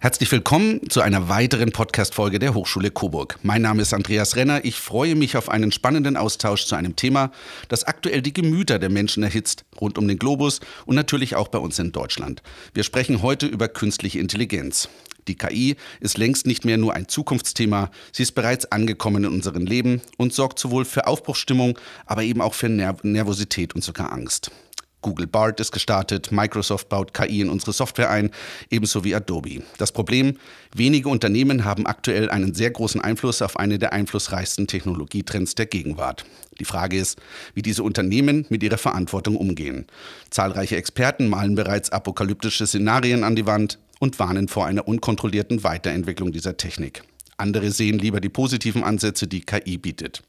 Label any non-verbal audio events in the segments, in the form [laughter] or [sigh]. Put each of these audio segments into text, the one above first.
Herzlich willkommen zu einer weiteren Podcast-Folge der Hochschule Coburg. Mein Name ist Andreas Renner. Ich freue mich auf einen spannenden Austausch zu einem Thema, das aktuell die Gemüter der Menschen erhitzt, rund um den Globus und natürlich auch bei uns in Deutschland. Wir sprechen heute über künstliche Intelligenz. Die KI ist längst nicht mehr nur ein Zukunftsthema, sie ist bereits angekommen in unserem Leben und sorgt sowohl für Aufbruchsstimmung, aber eben auch für Nerv Nervosität und sogar Angst. Google Bart ist gestartet, Microsoft baut KI in unsere Software ein, ebenso wie Adobe. Das Problem, wenige Unternehmen haben aktuell einen sehr großen Einfluss auf eine der einflussreichsten Technologietrends der Gegenwart. Die Frage ist, wie diese Unternehmen mit ihrer Verantwortung umgehen. Zahlreiche Experten malen bereits apokalyptische Szenarien an die Wand und warnen vor einer unkontrollierten Weiterentwicklung dieser Technik. Andere sehen lieber die positiven Ansätze, die KI bietet.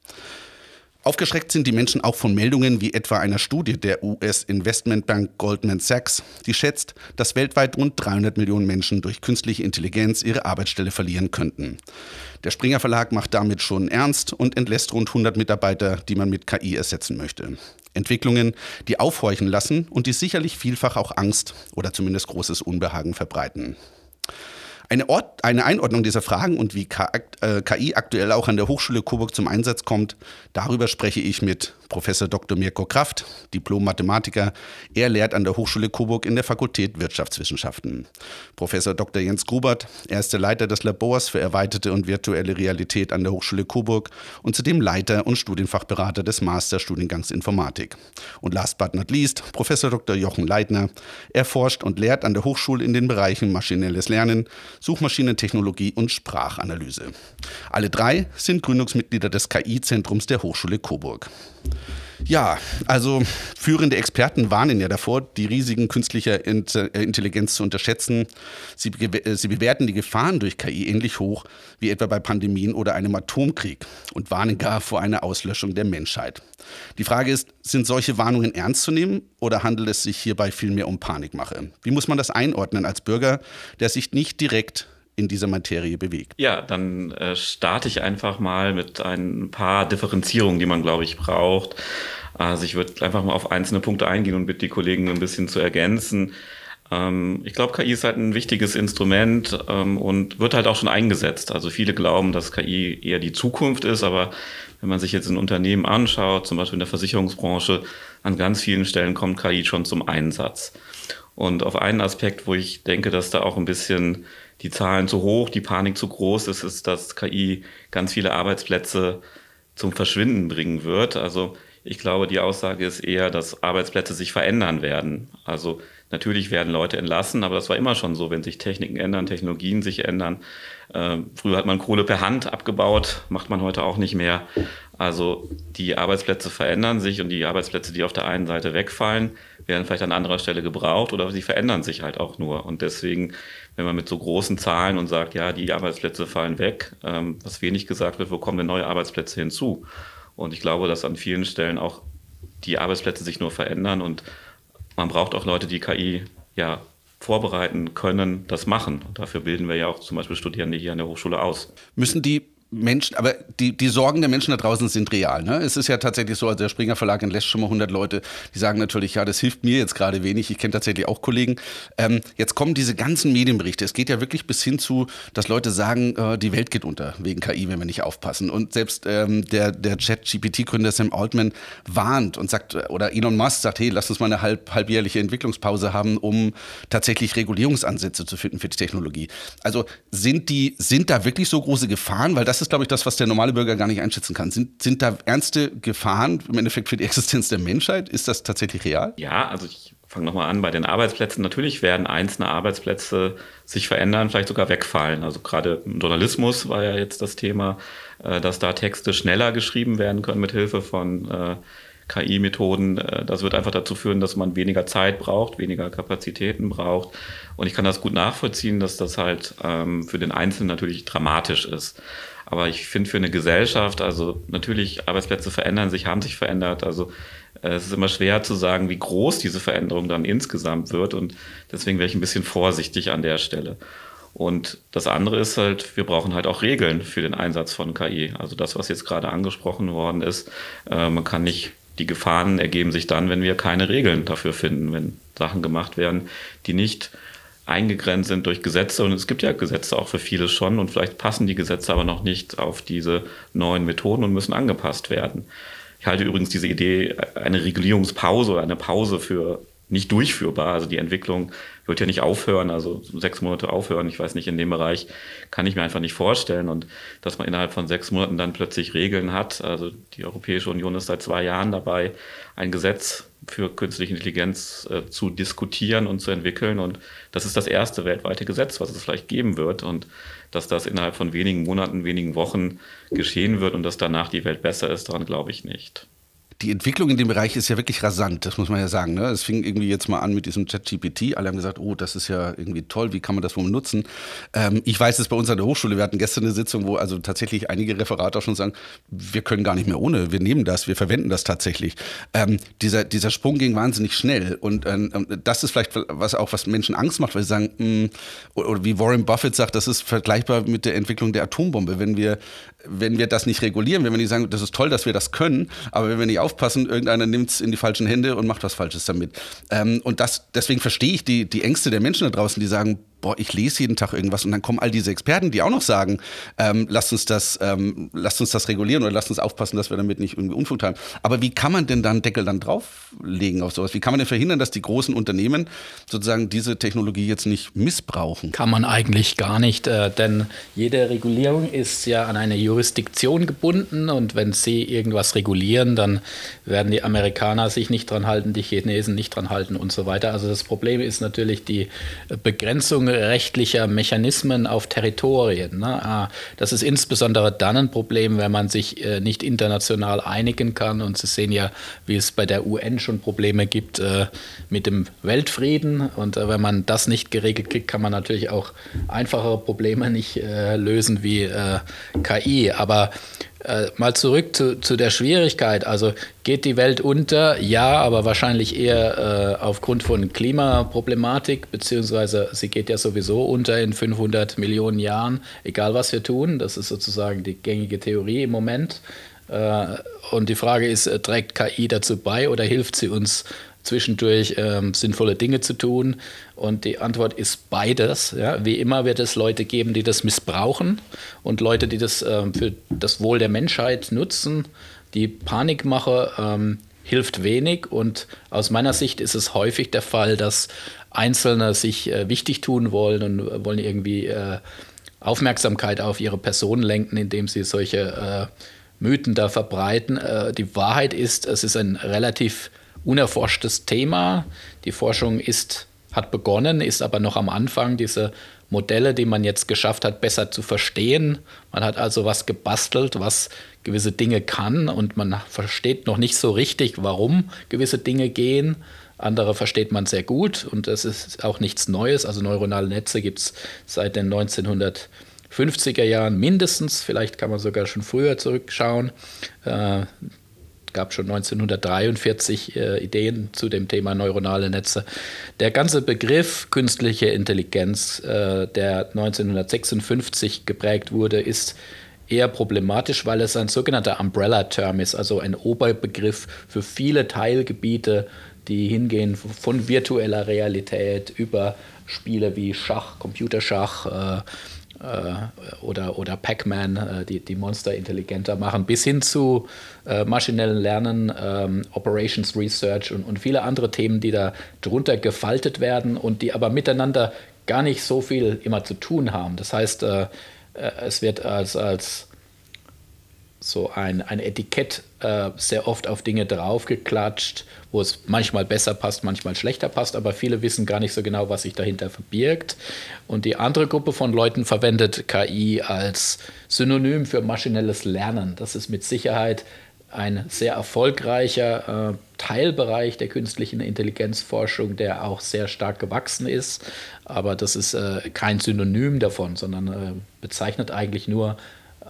Aufgeschreckt sind die Menschen auch von Meldungen wie etwa einer Studie der US-Investmentbank Goldman Sachs, die schätzt, dass weltweit rund 300 Millionen Menschen durch künstliche Intelligenz ihre Arbeitsstelle verlieren könnten. Der Springer Verlag macht damit schon ernst und entlässt rund 100 Mitarbeiter, die man mit KI ersetzen möchte. Entwicklungen, die aufhorchen lassen und die sicherlich vielfach auch Angst oder zumindest großes Unbehagen verbreiten. Eine, Ort, eine Einordnung dieser Fragen und wie KI äh, aktuell auch an der Hochschule Coburg zum Einsatz kommt, darüber spreche ich mit Professor Dr. Mirko Kraft, Diplom-Mathematiker. Er lehrt an der Hochschule Coburg in der Fakultät Wirtschaftswissenschaften. Professor Dr. Jens Grubert, er ist der Leiter des Labors für erweiterte und virtuelle Realität an der Hochschule Coburg und zudem Leiter und Studienfachberater des Masterstudiengangs Informatik. Und last but not least, Professor Dr. Jochen Leitner. Er forscht und lehrt an der Hochschule in den Bereichen maschinelles Lernen, Suchmaschinentechnologie und Sprachanalyse. Alle drei sind Gründungsmitglieder des KI-Zentrums der Hochschule Coburg. Ja, also führende Experten warnen ja davor, die Risiken künstlicher äh, Intelligenz zu unterschätzen. Sie, äh, sie, bewerten die Gefahren durch KI ähnlich hoch wie etwa bei Pandemien oder einem Atomkrieg und warnen gar vor einer Auslöschung der Menschheit. Die Frage ist, sind solche Warnungen ernst zu nehmen oder handelt es sich hierbei vielmehr um Panikmache? Wie muss man das einordnen als Bürger, der sich nicht direkt in dieser Materie bewegt. Ja, dann äh, starte ich einfach mal mit ein paar Differenzierungen, die man, glaube ich, braucht. Also ich würde einfach mal auf einzelne Punkte eingehen und bitte die Kollegen ein bisschen zu ergänzen. Ähm, ich glaube, KI ist halt ein wichtiges Instrument ähm, und wird halt auch schon eingesetzt. Also viele glauben, dass KI eher die Zukunft ist, aber wenn man sich jetzt ein Unternehmen anschaut, zum Beispiel in der Versicherungsbranche, an ganz vielen Stellen kommt KI schon zum Einsatz. Und auf einen Aspekt, wo ich denke, dass da auch ein bisschen die Zahlen zu hoch, die Panik zu groß ist, ist, dass KI ganz viele Arbeitsplätze zum Verschwinden bringen wird. Also ich glaube, die Aussage ist eher, dass Arbeitsplätze sich verändern werden. Also natürlich werden Leute entlassen, aber das war immer schon so, wenn sich Techniken ändern, Technologien sich ändern. Äh, früher hat man Kohle per Hand abgebaut, macht man heute auch nicht mehr. Also die Arbeitsplätze verändern sich und die Arbeitsplätze, die auf der einen Seite wegfallen, werden vielleicht an anderer Stelle gebraucht oder sie verändern sich halt auch nur. Und deswegen, wenn man mit so großen Zahlen und sagt, ja, die Arbeitsplätze fallen weg, ähm, was wenig gesagt wird, wo kommen denn neue Arbeitsplätze hinzu? Und ich glaube, dass an vielen Stellen auch die Arbeitsplätze sich nur verändern und man braucht auch Leute, die KI ja vorbereiten können, das machen. Und dafür bilden wir ja auch zum Beispiel Studierende hier an der Hochschule aus. Müssen die Menschen, aber die, die Sorgen der Menschen da draußen sind real. Ne? Es ist ja tatsächlich so, also der Springer Verlag entlässt schon mal 100 Leute, die sagen natürlich, ja, das hilft mir jetzt gerade wenig. Ich kenne tatsächlich auch Kollegen. Ähm, jetzt kommen diese ganzen Medienberichte. Es geht ja wirklich bis hin zu, dass Leute sagen, äh, die Welt geht unter wegen KI, wenn wir nicht aufpassen. Und selbst ähm, der, der Chat-GPT-Gründer Sam Altman warnt und sagt, oder Elon Musk sagt, hey, lass uns mal eine halb, halbjährliche Entwicklungspause haben, um tatsächlich Regulierungsansätze zu finden für die Technologie. Also sind die, sind da wirklich so große Gefahren? Weil das das ist, glaube ich, das, was der normale Bürger gar nicht einschätzen kann. Sind, sind da ernste Gefahren im Endeffekt für die Existenz der Menschheit? Ist das tatsächlich real? Ja, also ich fange nochmal an bei den Arbeitsplätzen. Natürlich werden einzelne Arbeitsplätze sich verändern, vielleicht sogar wegfallen. Also gerade im Journalismus war ja jetzt das Thema, äh, dass da Texte schneller geschrieben werden können mit Hilfe von äh, KI-Methoden. Äh, das wird einfach dazu führen, dass man weniger Zeit braucht, weniger Kapazitäten braucht. Und ich kann das gut nachvollziehen, dass das halt ähm, für den Einzelnen natürlich dramatisch ist. Aber ich finde für eine Gesellschaft, also natürlich Arbeitsplätze verändern sich, haben sich verändert. Also äh, es ist immer schwer zu sagen, wie groß diese Veränderung dann insgesamt wird. Und deswegen wäre ich ein bisschen vorsichtig an der Stelle. Und das andere ist halt, wir brauchen halt auch Regeln für den Einsatz von KI. Also das, was jetzt gerade angesprochen worden ist, äh, man kann nicht, die Gefahren ergeben sich dann, wenn wir keine Regeln dafür finden, wenn Sachen gemacht werden, die nicht eingegrenzt sind durch Gesetze und es gibt ja Gesetze auch für viele schon und vielleicht passen die Gesetze aber noch nicht auf diese neuen Methoden und müssen angepasst werden. Ich halte übrigens diese Idee, eine Regulierungspause oder eine Pause für nicht durchführbar. Also die Entwicklung wird ja nicht aufhören, also sechs Monate aufhören. Ich weiß nicht, in dem Bereich kann ich mir einfach nicht vorstellen. Und dass man innerhalb von sechs Monaten dann plötzlich Regeln hat. Also die Europäische Union ist seit zwei Jahren dabei, ein Gesetz für künstliche Intelligenz äh, zu diskutieren und zu entwickeln. Und das ist das erste weltweite Gesetz, was es vielleicht geben wird. Und dass das innerhalb von wenigen Monaten, wenigen Wochen geschehen wird und dass danach die Welt besser ist, daran glaube ich nicht die Entwicklung in dem Bereich ist ja wirklich rasant, das muss man ja sagen. Ne? Es fing irgendwie jetzt mal an mit diesem ChatGPT. Alle haben gesagt, oh, das ist ja irgendwie toll, wie kann man das wohl nutzen? Ähm, ich weiß es bei uns an der Hochschule, wir hatten gestern eine Sitzung, wo also tatsächlich einige Referate auch schon sagen, wir können gar nicht mehr ohne, wir nehmen das, wir verwenden das tatsächlich. Ähm, dieser, dieser Sprung ging wahnsinnig schnell und ähm, das ist vielleicht was auch, was Menschen Angst macht, weil sie sagen, mh, hm, oder wie Warren Buffett sagt, das ist vergleichbar mit der Entwicklung der Atombombe. Wenn wir wenn wir das nicht regulieren, wenn wir nicht sagen, das ist toll, dass wir das können, aber wenn wir nicht aufpassen, irgendeiner nimmt es in die falschen Hände und macht was Falsches damit. Ähm, und das, deswegen verstehe ich die, die Ängste der Menschen da draußen, die sagen, boah, ich lese jeden Tag irgendwas und dann kommen all diese Experten, die auch noch sagen, ähm, lasst uns das, ähm, lasst uns das regulieren oder lasst uns aufpassen, dass wir damit nicht irgendwie Unfug haben. Aber wie kann man denn dann Deckel dann drauflegen auf sowas? Wie kann man denn verhindern, dass die großen Unternehmen sozusagen diese Technologie jetzt nicht missbrauchen? Kann man eigentlich gar nicht, äh, denn jede Regulierung ist ja an eine Jurisdiktion gebunden und wenn sie irgendwas regulieren, dann werden die Amerikaner sich nicht dran halten, die Chinesen nicht dran halten und so weiter. Also das Problem ist natürlich die Begrenzung rechtlicher Mechanismen auf Territorien. Ne? Ah, das ist insbesondere dann ein Problem, wenn man sich äh, nicht international einigen kann. Und Sie sehen ja, wie es bei der UN schon Probleme gibt äh, mit dem Weltfrieden. Und äh, wenn man das nicht geregelt kriegt, kann man natürlich auch einfachere Probleme nicht lösen wie KI. Aber äh, mal zurück zu, zu, der Schwierigkeit. Also geht die Welt unter? Ja, aber wahrscheinlich eher äh, aufgrund von Klimaproblematik, beziehungsweise sie geht ja sowieso unter in 500 Millionen Jahren, egal was wir tun. Das ist sozusagen die gängige Theorie im Moment. Äh, und die Frage ist, äh, trägt KI dazu bei oder hilft sie uns zwischendurch ähm, sinnvolle Dinge zu tun? Und die Antwort ist beides. Ja. Wie immer wird es Leute geben, die das missbrauchen und Leute, die das ähm, für das Wohl der Menschheit nutzen. Die Panikmache ähm, hilft wenig und aus meiner Sicht ist es häufig der Fall, dass Einzelne sich äh, wichtig tun wollen und wollen irgendwie äh, Aufmerksamkeit auf ihre Person lenken, indem sie solche äh, Mythen da verbreiten. Äh, die Wahrheit ist, es ist ein relativ unerforschtes Thema. Die Forschung ist, hat begonnen, ist aber noch am Anfang. Diese Modelle, die man jetzt geschafft hat, besser zu verstehen. Man hat also was gebastelt, was gewisse Dinge kann und man versteht noch nicht so richtig, warum gewisse Dinge gehen. Andere versteht man sehr gut und das ist auch nichts Neues. Also neuronale Netze gibt es seit den 1950er Jahren mindestens. Vielleicht kann man sogar schon früher zurückschauen. Äh, gab schon 1943 äh, Ideen zu dem Thema neuronale Netze. Der ganze Begriff künstliche Intelligenz, äh, der 1956 geprägt wurde, ist eher problematisch, weil es ein sogenannter Umbrella-Term ist, also ein Oberbegriff für viele Teilgebiete, die hingehen von virtueller Realität über Spiele wie Schach, Computerschach, äh, oder, oder Pac-Man, äh, die, die Monster intelligenter machen, bis hin zu äh, maschinellen Lernen, ähm, Operations Research und, und viele andere Themen, die da drunter gefaltet werden und die aber miteinander gar nicht so viel immer zu tun haben. Das heißt, äh, äh es wird als, als so ein, ein Etikett äh, sehr oft auf Dinge draufgeklatscht, wo es manchmal besser passt, manchmal schlechter passt, aber viele wissen gar nicht so genau, was sich dahinter verbirgt. Und die andere Gruppe von Leuten verwendet KI als Synonym für maschinelles Lernen. Das ist mit Sicherheit ein sehr erfolgreicher äh, Teilbereich der künstlichen Intelligenzforschung, der auch sehr stark gewachsen ist. Aber das ist äh, kein Synonym davon, sondern äh, bezeichnet eigentlich nur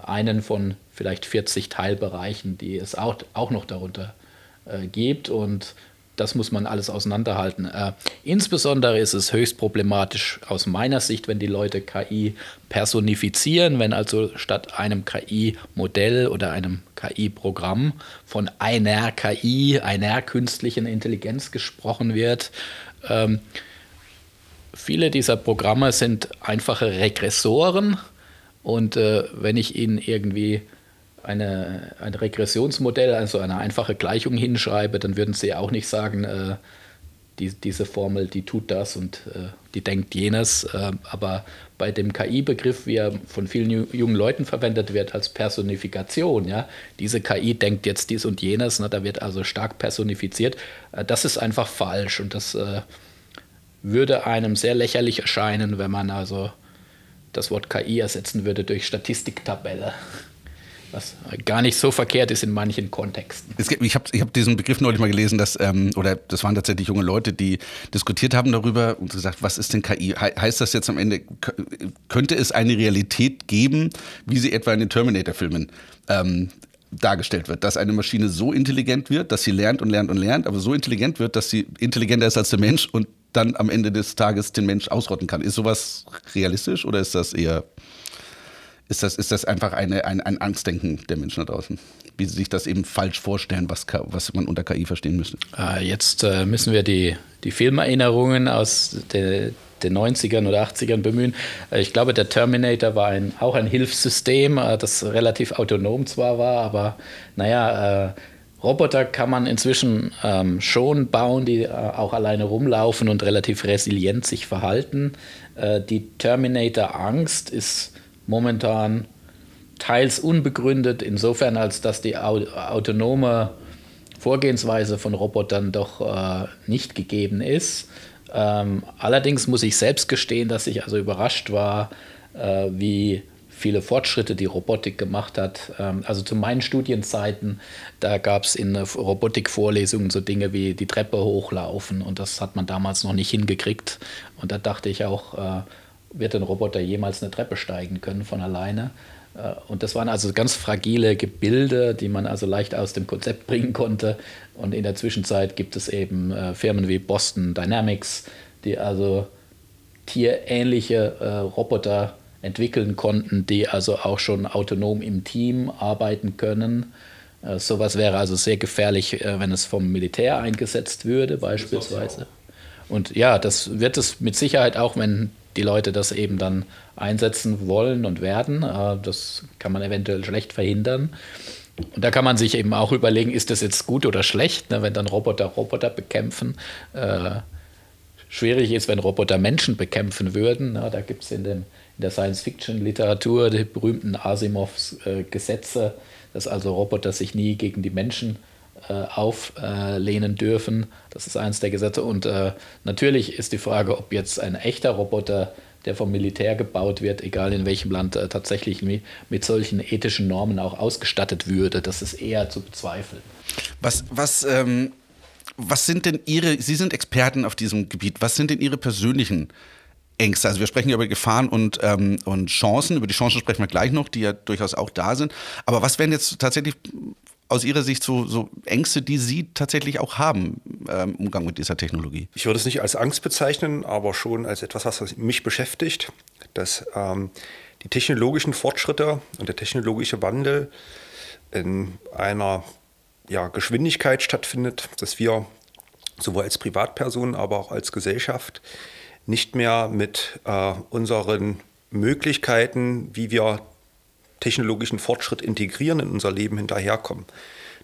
einen von vielleicht 40 Teilbereichen, die es auch, auch noch darunter äh, gibt. Und das muss man alles auseinanderhalten. Äh, insbesondere ist es höchst problematisch aus meiner Sicht, wenn die Leute KI personifizieren, wenn also statt einem KI-Modell oder einem KI-Programm von einer KI, einer künstlichen Intelligenz gesprochen wird. Ähm, viele dieser Programme sind einfache Regressoren und äh, wenn ich ihnen irgendwie eine, ein Regressionsmodell, also eine einfache Gleichung hinschreibe, dann würden sie auch nicht sagen, äh, die, diese Formel, die tut das und äh, die denkt jenes. Äh, aber bei dem KI-Begriff, wie er von vielen jungen Leuten verwendet wird als Personifikation, ja, diese KI denkt jetzt dies und jenes, ne, da wird also stark personifiziert, äh, das ist einfach falsch und das äh, würde einem sehr lächerlich erscheinen, wenn man also das Wort KI ersetzen würde durch Statistiktabelle was gar nicht so verkehrt ist in manchen Kontexten. Gibt, ich habe ich hab diesen Begriff neulich mal gelesen, dass, ähm, oder das waren tatsächlich junge Leute, die diskutiert haben darüber und gesagt, was ist denn KI? He heißt das jetzt am Ende, könnte es eine Realität geben, wie sie etwa in den Terminator-Filmen ähm, dargestellt wird, dass eine Maschine so intelligent wird, dass sie lernt und lernt und lernt, aber so intelligent wird, dass sie intelligenter ist als der Mensch und dann am Ende des Tages den Mensch ausrotten kann. Ist sowas realistisch oder ist das eher ist das, ist das einfach eine, ein, ein Angstdenken der Menschen da draußen, wie sie sich das eben falsch vorstellen, was, was man unter KI verstehen müsste. Ah, jetzt äh, müssen wir die, die Filmerinnerungen aus der, den 90ern oder 80ern bemühen. Äh, ich glaube, der Terminator war ein, auch ein Hilfssystem, äh, das relativ autonom zwar war, aber naja, Roboter kann man inzwischen ähm, schon bauen, die äh, auch alleine rumlaufen und relativ resilient sich verhalten. Äh, die Terminator-Angst ist momentan teils unbegründet, insofern als dass die autonome Vorgehensweise von Robotern doch äh, nicht gegeben ist. Ähm, allerdings muss ich selbst gestehen, dass ich also überrascht war, äh, wie viele Fortschritte die Robotik gemacht hat. Ähm, also zu meinen Studienzeiten, da gab es in Robotikvorlesungen so Dinge wie die Treppe hochlaufen und das hat man damals noch nicht hingekriegt. Und da dachte ich auch, äh, wird ein Roboter jemals eine Treppe steigen können von alleine? Äh, und das waren also ganz fragile Gebilde, die man also leicht aus dem Konzept bringen konnte. Und in der Zwischenzeit gibt es eben äh, Firmen wie Boston Dynamics, die also tierähnliche äh, Roboter entwickeln konnten, die also auch schon autonom im Team arbeiten können. Sowas wäre also sehr gefährlich, äh, wenn es vom Militär eingesetzt würde, beispielsweise. Und ja, das wird es mit Sicherheit auch, wenn die Leute das eben dann einsetzen wollen und werden. Äh, das kann man eventuell schlecht verhindern. Und da kann man sich eben auch überlegen, ist das jetzt gut oder schlecht, ne, wenn dann Roboter Roboter bekämpfen. Äh, schwierig ist, wenn Roboter Menschen bekämpfen würden. Ne, da gibt es in, in, der Science-Fiction-Literatur die berühmten Asimovs äh, Gesetze, dass also Roboter sich nie gegen die Menschen äh, auflehnen dürfen. Das ist eines der Gesetze. Und äh, natürlich ist die Frage, ob jetzt ein echter Roboter, der vom Militär gebaut wird, egal in welchem Land, äh, tatsächlich mit solchen ethischen Normen auch ausgestattet würde. Das ist eher zu bezweifeln. Was, was, ähm, was sind denn Ihre, Sie sind Experten auf diesem Gebiet, was sind denn Ihre persönlichen Ängste. Also wir sprechen ja über Gefahren und, ähm, und Chancen. Über die Chancen sprechen wir gleich noch, die ja durchaus auch da sind. Aber was wären jetzt tatsächlich aus Ihrer Sicht so, so Ängste, die Sie tatsächlich auch haben ähm, im Umgang mit dieser Technologie? Ich würde es nicht als Angst bezeichnen, aber schon als etwas, was mich beschäftigt, dass ähm, die technologischen Fortschritte und der technologische Wandel in einer ja, Geschwindigkeit stattfindet, dass wir sowohl als Privatpersonen, aber auch als Gesellschaft nicht mehr mit äh, unseren Möglichkeiten, wie wir technologischen Fortschritt integrieren in unser Leben hinterherkommen.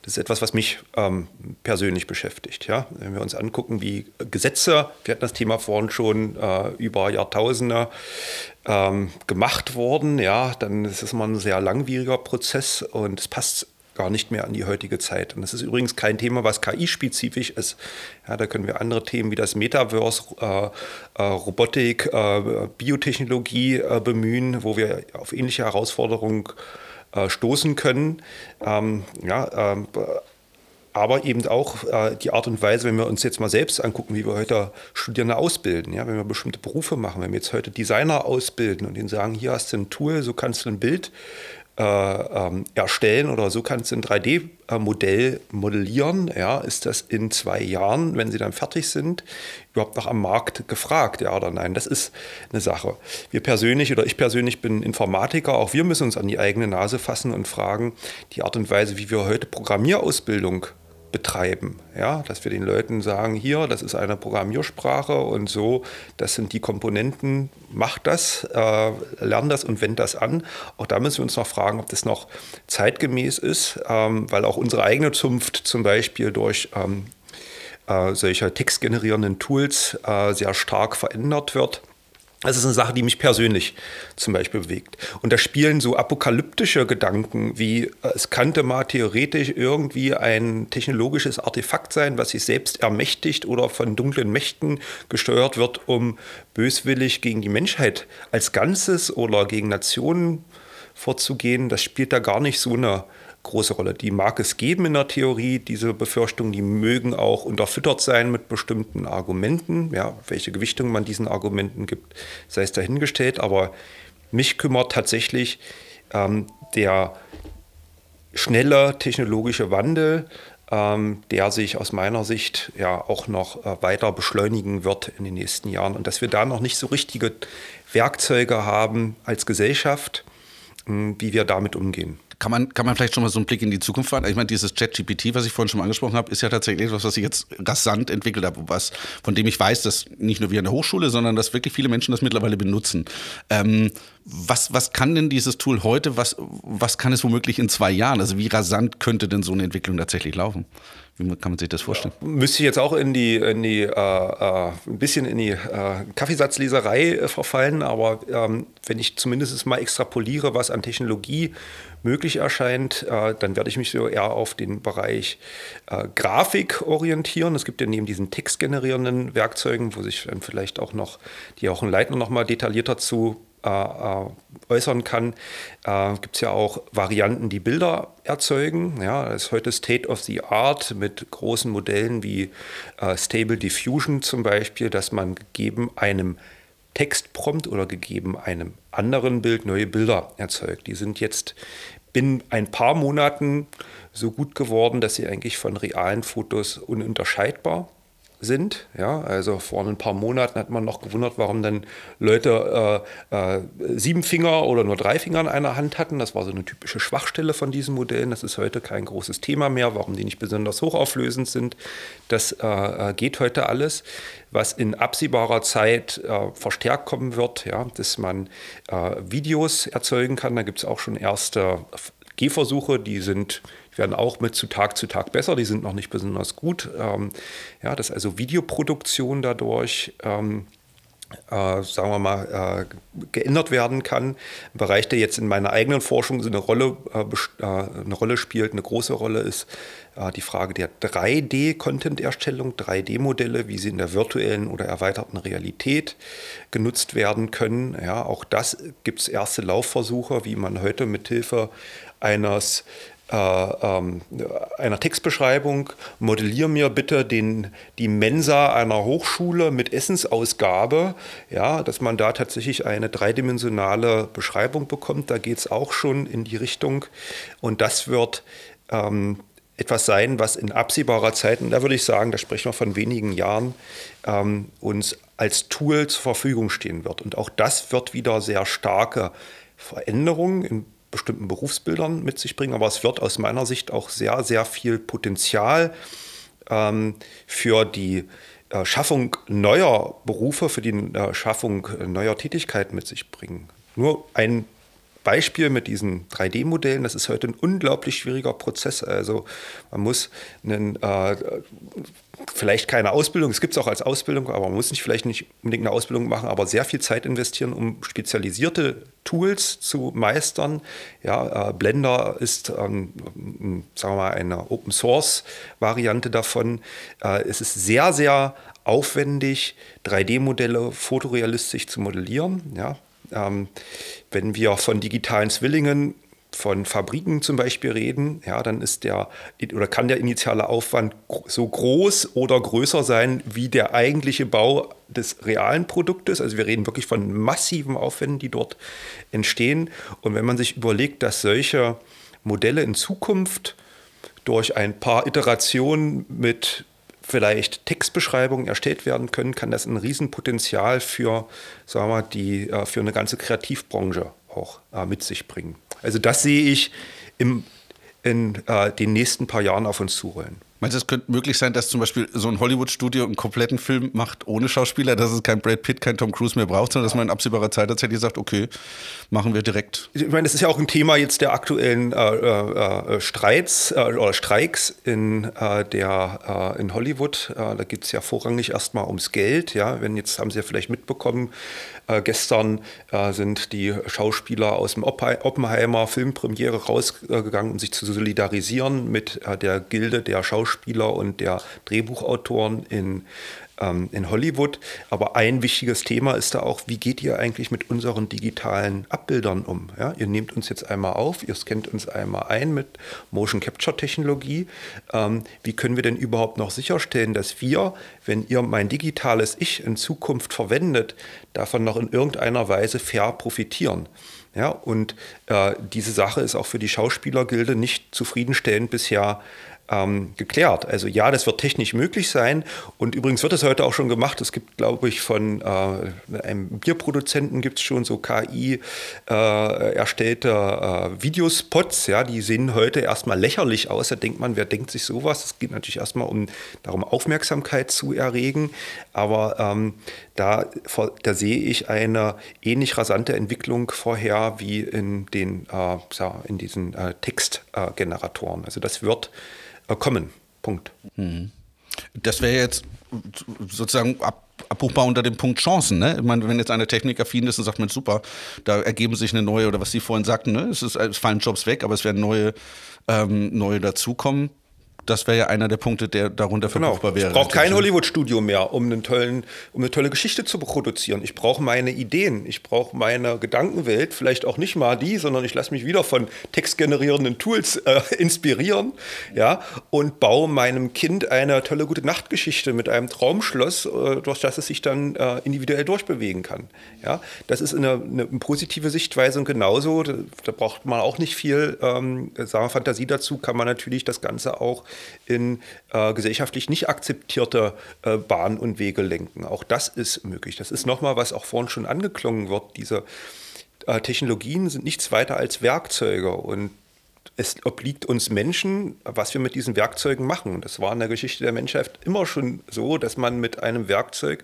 Das ist etwas, was mich ähm, persönlich beschäftigt. Ja? Wenn wir uns angucken, wie Gesetze, wir hatten das Thema vorhin schon, äh, über Jahrtausende ähm, gemacht wurden, ja, dann ist es immer ein sehr langwieriger Prozess und es passt gar nicht mehr an die heutige Zeit. Und das ist übrigens kein Thema, was KI-spezifisch ist. Ja, da können wir andere Themen wie das Metaverse, äh, äh, Robotik, äh, Biotechnologie äh, bemühen, wo wir auf ähnliche Herausforderungen äh, stoßen können. Ähm, ja, ähm, aber eben auch äh, die Art und Weise, wenn wir uns jetzt mal selbst angucken, wie wir heute Studierende ausbilden, ja, wenn wir bestimmte Berufe machen, wenn wir jetzt heute Designer ausbilden und ihnen sagen, hier hast du ein Tool, so kannst du ein Bild ähm, erstellen oder so kannst du ein 3D-Modell modellieren. Ja, ist das in zwei Jahren, wenn sie dann fertig sind, überhaupt noch am Markt gefragt, ja oder nein? Das ist eine Sache. Wir persönlich oder ich persönlich bin Informatiker, auch wir müssen uns an die eigene Nase fassen und fragen, die Art und Weise, wie wir heute Programmierausbildung betreiben. Ja, dass wir den Leuten sagen, hier, das ist eine Programmiersprache und so, das sind die Komponenten, mach das, äh, lern das und wend das an. Auch da müssen wir uns noch fragen, ob das noch zeitgemäß ist, ähm, weil auch unsere eigene Zunft zum Beispiel durch ähm, äh, solcher textgenerierenden Tools äh, sehr stark verändert wird. Das ist eine Sache, die mich persönlich zum Beispiel bewegt. Und da spielen so apokalyptische Gedanken wie, äh, es könnte mal theoretisch irgendwie ein technologisches Artefakt sein, was sich selbst ermächtigt oder von dunklen Mächten gesteuert wird, um böswillig gegen die Menschheit als Ganzes oder gegen Nationen vorzugehen. Das spielt da gar nicht so eine große Rolle. Die mag es geben in der Theorie, diese Befürchtungen, die mögen auch unterfüttert sein mit bestimmten Argumenten. Ja, welche Gewichtung man diesen Argumenten gibt, sei es dahingestellt. Aber mich kümmert tatsächlich ähm, der schnelle technologische Wandel, ähm, der sich aus meiner Sicht ja auch noch äh, weiter beschleunigen wird in den nächsten Jahren. Und dass wir da noch nicht so richtige Werkzeuge haben als Gesellschaft, mh, wie wir damit umgehen. Kann man, kann man vielleicht schon mal so einen Blick in die Zukunft fahren? Ich meine, dieses ChatGPT, was ich vorhin schon mal angesprochen habe, ist ja tatsächlich etwas, was sich jetzt rasant entwickelt hat, was, von dem ich weiß, dass nicht nur wir an der Hochschule, sondern dass wirklich viele Menschen das mittlerweile benutzen. Ähm, was, was kann denn dieses Tool heute, was, was kann es womöglich in zwei Jahren? Also wie rasant könnte denn so eine Entwicklung tatsächlich laufen? Wie kann man sich das vorstellen? Ja, müsste ich jetzt auch in die, in die äh, äh, ein bisschen in die äh, Kaffeesatzleserei äh, verfallen, aber ähm, wenn ich zumindest mal extrapoliere, was an Technologie möglich erscheint, äh, dann werde ich mich so eher auf den Bereich äh, Grafik orientieren. Es gibt ja neben diesen textgenerierenden Werkzeugen, wo sich dann vielleicht auch noch die auch ein Leitner noch mal detaillierter zu äh, äußern kann, äh, gibt es ja auch Varianten, die Bilder erzeugen. Ja, das ist heute State of the Art mit großen Modellen wie äh, Stable Diffusion zum Beispiel, dass man gegeben einem Textprompt oder gegeben einem anderen Bild neue Bilder erzeugt. Die sind jetzt binnen ein paar Monaten so gut geworden, dass sie eigentlich von realen Fotos ununterscheidbar sind. Ja, also vor ein paar Monaten hat man noch gewundert, warum dann Leute äh, äh, sieben Finger oder nur drei Finger in einer Hand hatten. Das war so eine typische Schwachstelle von diesen Modellen. Das ist heute kein großes Thema mehr, warum die nicht besonders hochauflösend sind. Das äh, äh geht heute alles. Was in absehbarer Zeit äh, verstärkt kommen wird, ja, dass man äh, Videos erzeugen kann. Da gibt es auch schon erste Gehversuche, die sind werden auch mit zu Tag zu Tag besser, die sind noch nicht besonders gut. Ähm, ja, dass also Videoproduktion dadurch ähm, äh, sagen wir mal, äh, geändert werden kann. Ein Bereich, der jetzt in meiner eigenen Forschung so eine Rolle, äh, äh eine Rolle spielt, eine große Rolle ist äh, die Frage der 3D-Content-Erstellung, 3D-Modelle, wie sie in der virtuellen oder erweiterten Realität genutzt werden können. Ja, auch das gibt es erste Laufversuche, wie man heute mithilfe eines einer Textbeschreibung, modellier mir bitte den, die Mensa einer Hochschule mit Essensausgabe, ja, dass man da tatsächlich eine dreidimensionale Beschreibung bekommt. Da geht es auch schon in die Richtung. Und das wird ähm, etwas sein, was in absehbarer Zeit, und da würde ich sagen, da sprechen wir von wenigen Jahren, ähm, uns als Tool zur Verfügung stehen wird. Und auch das wird wieder sehr starke Veränderungen in bestimmten Berufsbildern mit sich bringen, aber es wird aus meiner Sicht auch sehr, sehr viel Potenzial ähm, für die äh, Schaffung neuer Berufe, für die äh, Schaffung neuer Tätigkeiten mit sich bringen. Nur ein Beispiel mit diesen 3D-Modellen, das ist heute ein unglaublich schwieriger Prozess. Also man muss einen, äh, vielleicht keine Ausbildung, es gibt es auch als Ausbildung, aber man muss nicht vielleicht nicht unbedingt eine Ausbildung machen, aber sehr viel Zeit investieren, um spezialisierte Tools zu meistern. Ja, äh, Blender ist, ähm, sagen wir mal, eine Open Source Variante davon. Äh, es ist sehr, sehr aufwendig, 3D-Modelle fotorealistisch zu modellieren. Ja, ähm, wenn wir von digitalen Zwillingen von Fabriken zum Beispiel reden, ja, dann ist der oder kann der initiale Aufwand so groß oder größer sein wie der eigentliche Bau des realen Produktes. Also wir reden wirklich von massiven Aufwänden, die dort entstehen. Und wenn man sich überlegt, dass solche Modelle in Zukunft durch ein paar Iterationen mit vielleicht Textbeschreibungen erstellt werden können, kann das ein Riesenpotenzial für, sagen wir, die, äh, für eine ganze Kreativbranche auch äh, mit sich bringen. Also das sehe ich im, in äh, den nächsten paar Jahren auf uns zurollen. Meinst du, es könnte möglich sein, dass zum Beispiel so ein Hollywood-Studio einen kompletten Film macht ohne Schauspieler, dass es kein Brad Pitt, kein Tom Cruise mehr braucht, sondern dass man in absehbarer Zeit tatsächlich sagt, okay, machen wir direkt. Ich meine, das ist ja auch ein Thema jetzt der aktuellen äh, äh, äh Streits äh, oder Streiks in, äh, der, äh, in Hollywood. da geht es ja vorrangig erstmal ums Geld. Ja? Wenn jetzt haben Sie ja vielleicht mitbekommen, gestern sind die Schauspieler aus dem Oppenheimer Filmpremiere rausgegangen, um sich zu solidarisieren mit der Gilde der Schauspieler und der Drehbuchautoren in ähm, in Hollywood. Aber ein wichtiges Thema ist da auch, wie geht ihr eigentlich mit unseren digitalen Abbildern um? Ja, ihr nehmt uns jetzt einmal auf, ihr scannt uns einmal ein mit Motion Capture Technologie. Ähm, wie können wir denn überhaupt noch sicherstellen, dass wir, wenn ihr mein digitales Ich in Zukunft verwendet, davon noch in irgendeiner Weise fair profitieren? Ja, und äh, diese Sache ist auch für die Schauspielergilde nicht zufriedenstellend bisher ähm, geklärt. Also ja, das wird technisch möglich sein und übrigens wird es heute auch schon gemacht. Es gibt, glaube ich, von äh, einem Bierproduzenten gibt es schon so KI äh, erstellte äh, Videospots, ja, die sehen heute erstmal lächerlich aus. Da denkt man, wer denkt sich sowas? Es geht natürlich erstmal um darum, Aufmerksamkeit zu erregen, aber ähm, da, da sehe ich eine ähnlich rasante Entwicklung vorher wie in den äh, in diesen äh, Textgeneratoren. also das wird kommen. Punkt. Mhm. Das wäre jetzt sozusagen ab, abbuchbar unter dem Punkt Chancen. Ne? Ich meine, wenn jetzt eine Technik affin ist und sagt man, super, da ergeben sich eine neue, oder was Sie vorhin sagten, ne? es, ist, es fallen Jobs weg, aber es werden neue, ähm, neue dazukommen das wäre ja einer der Punkte, der darunter genau. verbuchbar wäre. Ich brauche kein Hollywood-Studio mehr, um, einen tollen, um eine tolle Geschichte zu produzieren. Ich brauche meine Ideen, ich brauche meine Gedankenwelt, vielleicht auch nicht mal die, sondern ich lasse mich wieder von textgenerierenden Tools äh, [laughs] inspirieren ja, und baue meinem Kind eine tolle gute Nachtgeschichte mit einem Traumschloss, äh, durch das es sich dann äh, individuell durchbewegen kann. Ja, das ist eine, eine positive Sichtweise und genauso, da, da braucht man auch nicht viel ähm, sagen, Fantasie dazu, kann man natürlich das Ganze auch in äh, gesellschaftlich nicht akzeptierte äh, Bahnen und Wege lenken. Auch das ist möglich. Das ist nochmal, was auch vorhin schon angeklungen wird. Diese äh, Technologien sind nichts weiter als Werkzeuge und es obliegt uns Menschen, was wir mit diesen Werkzeugen machen. Das war in der Geschichte der Menschheit immer schon so, dass man mit einem Werkzeug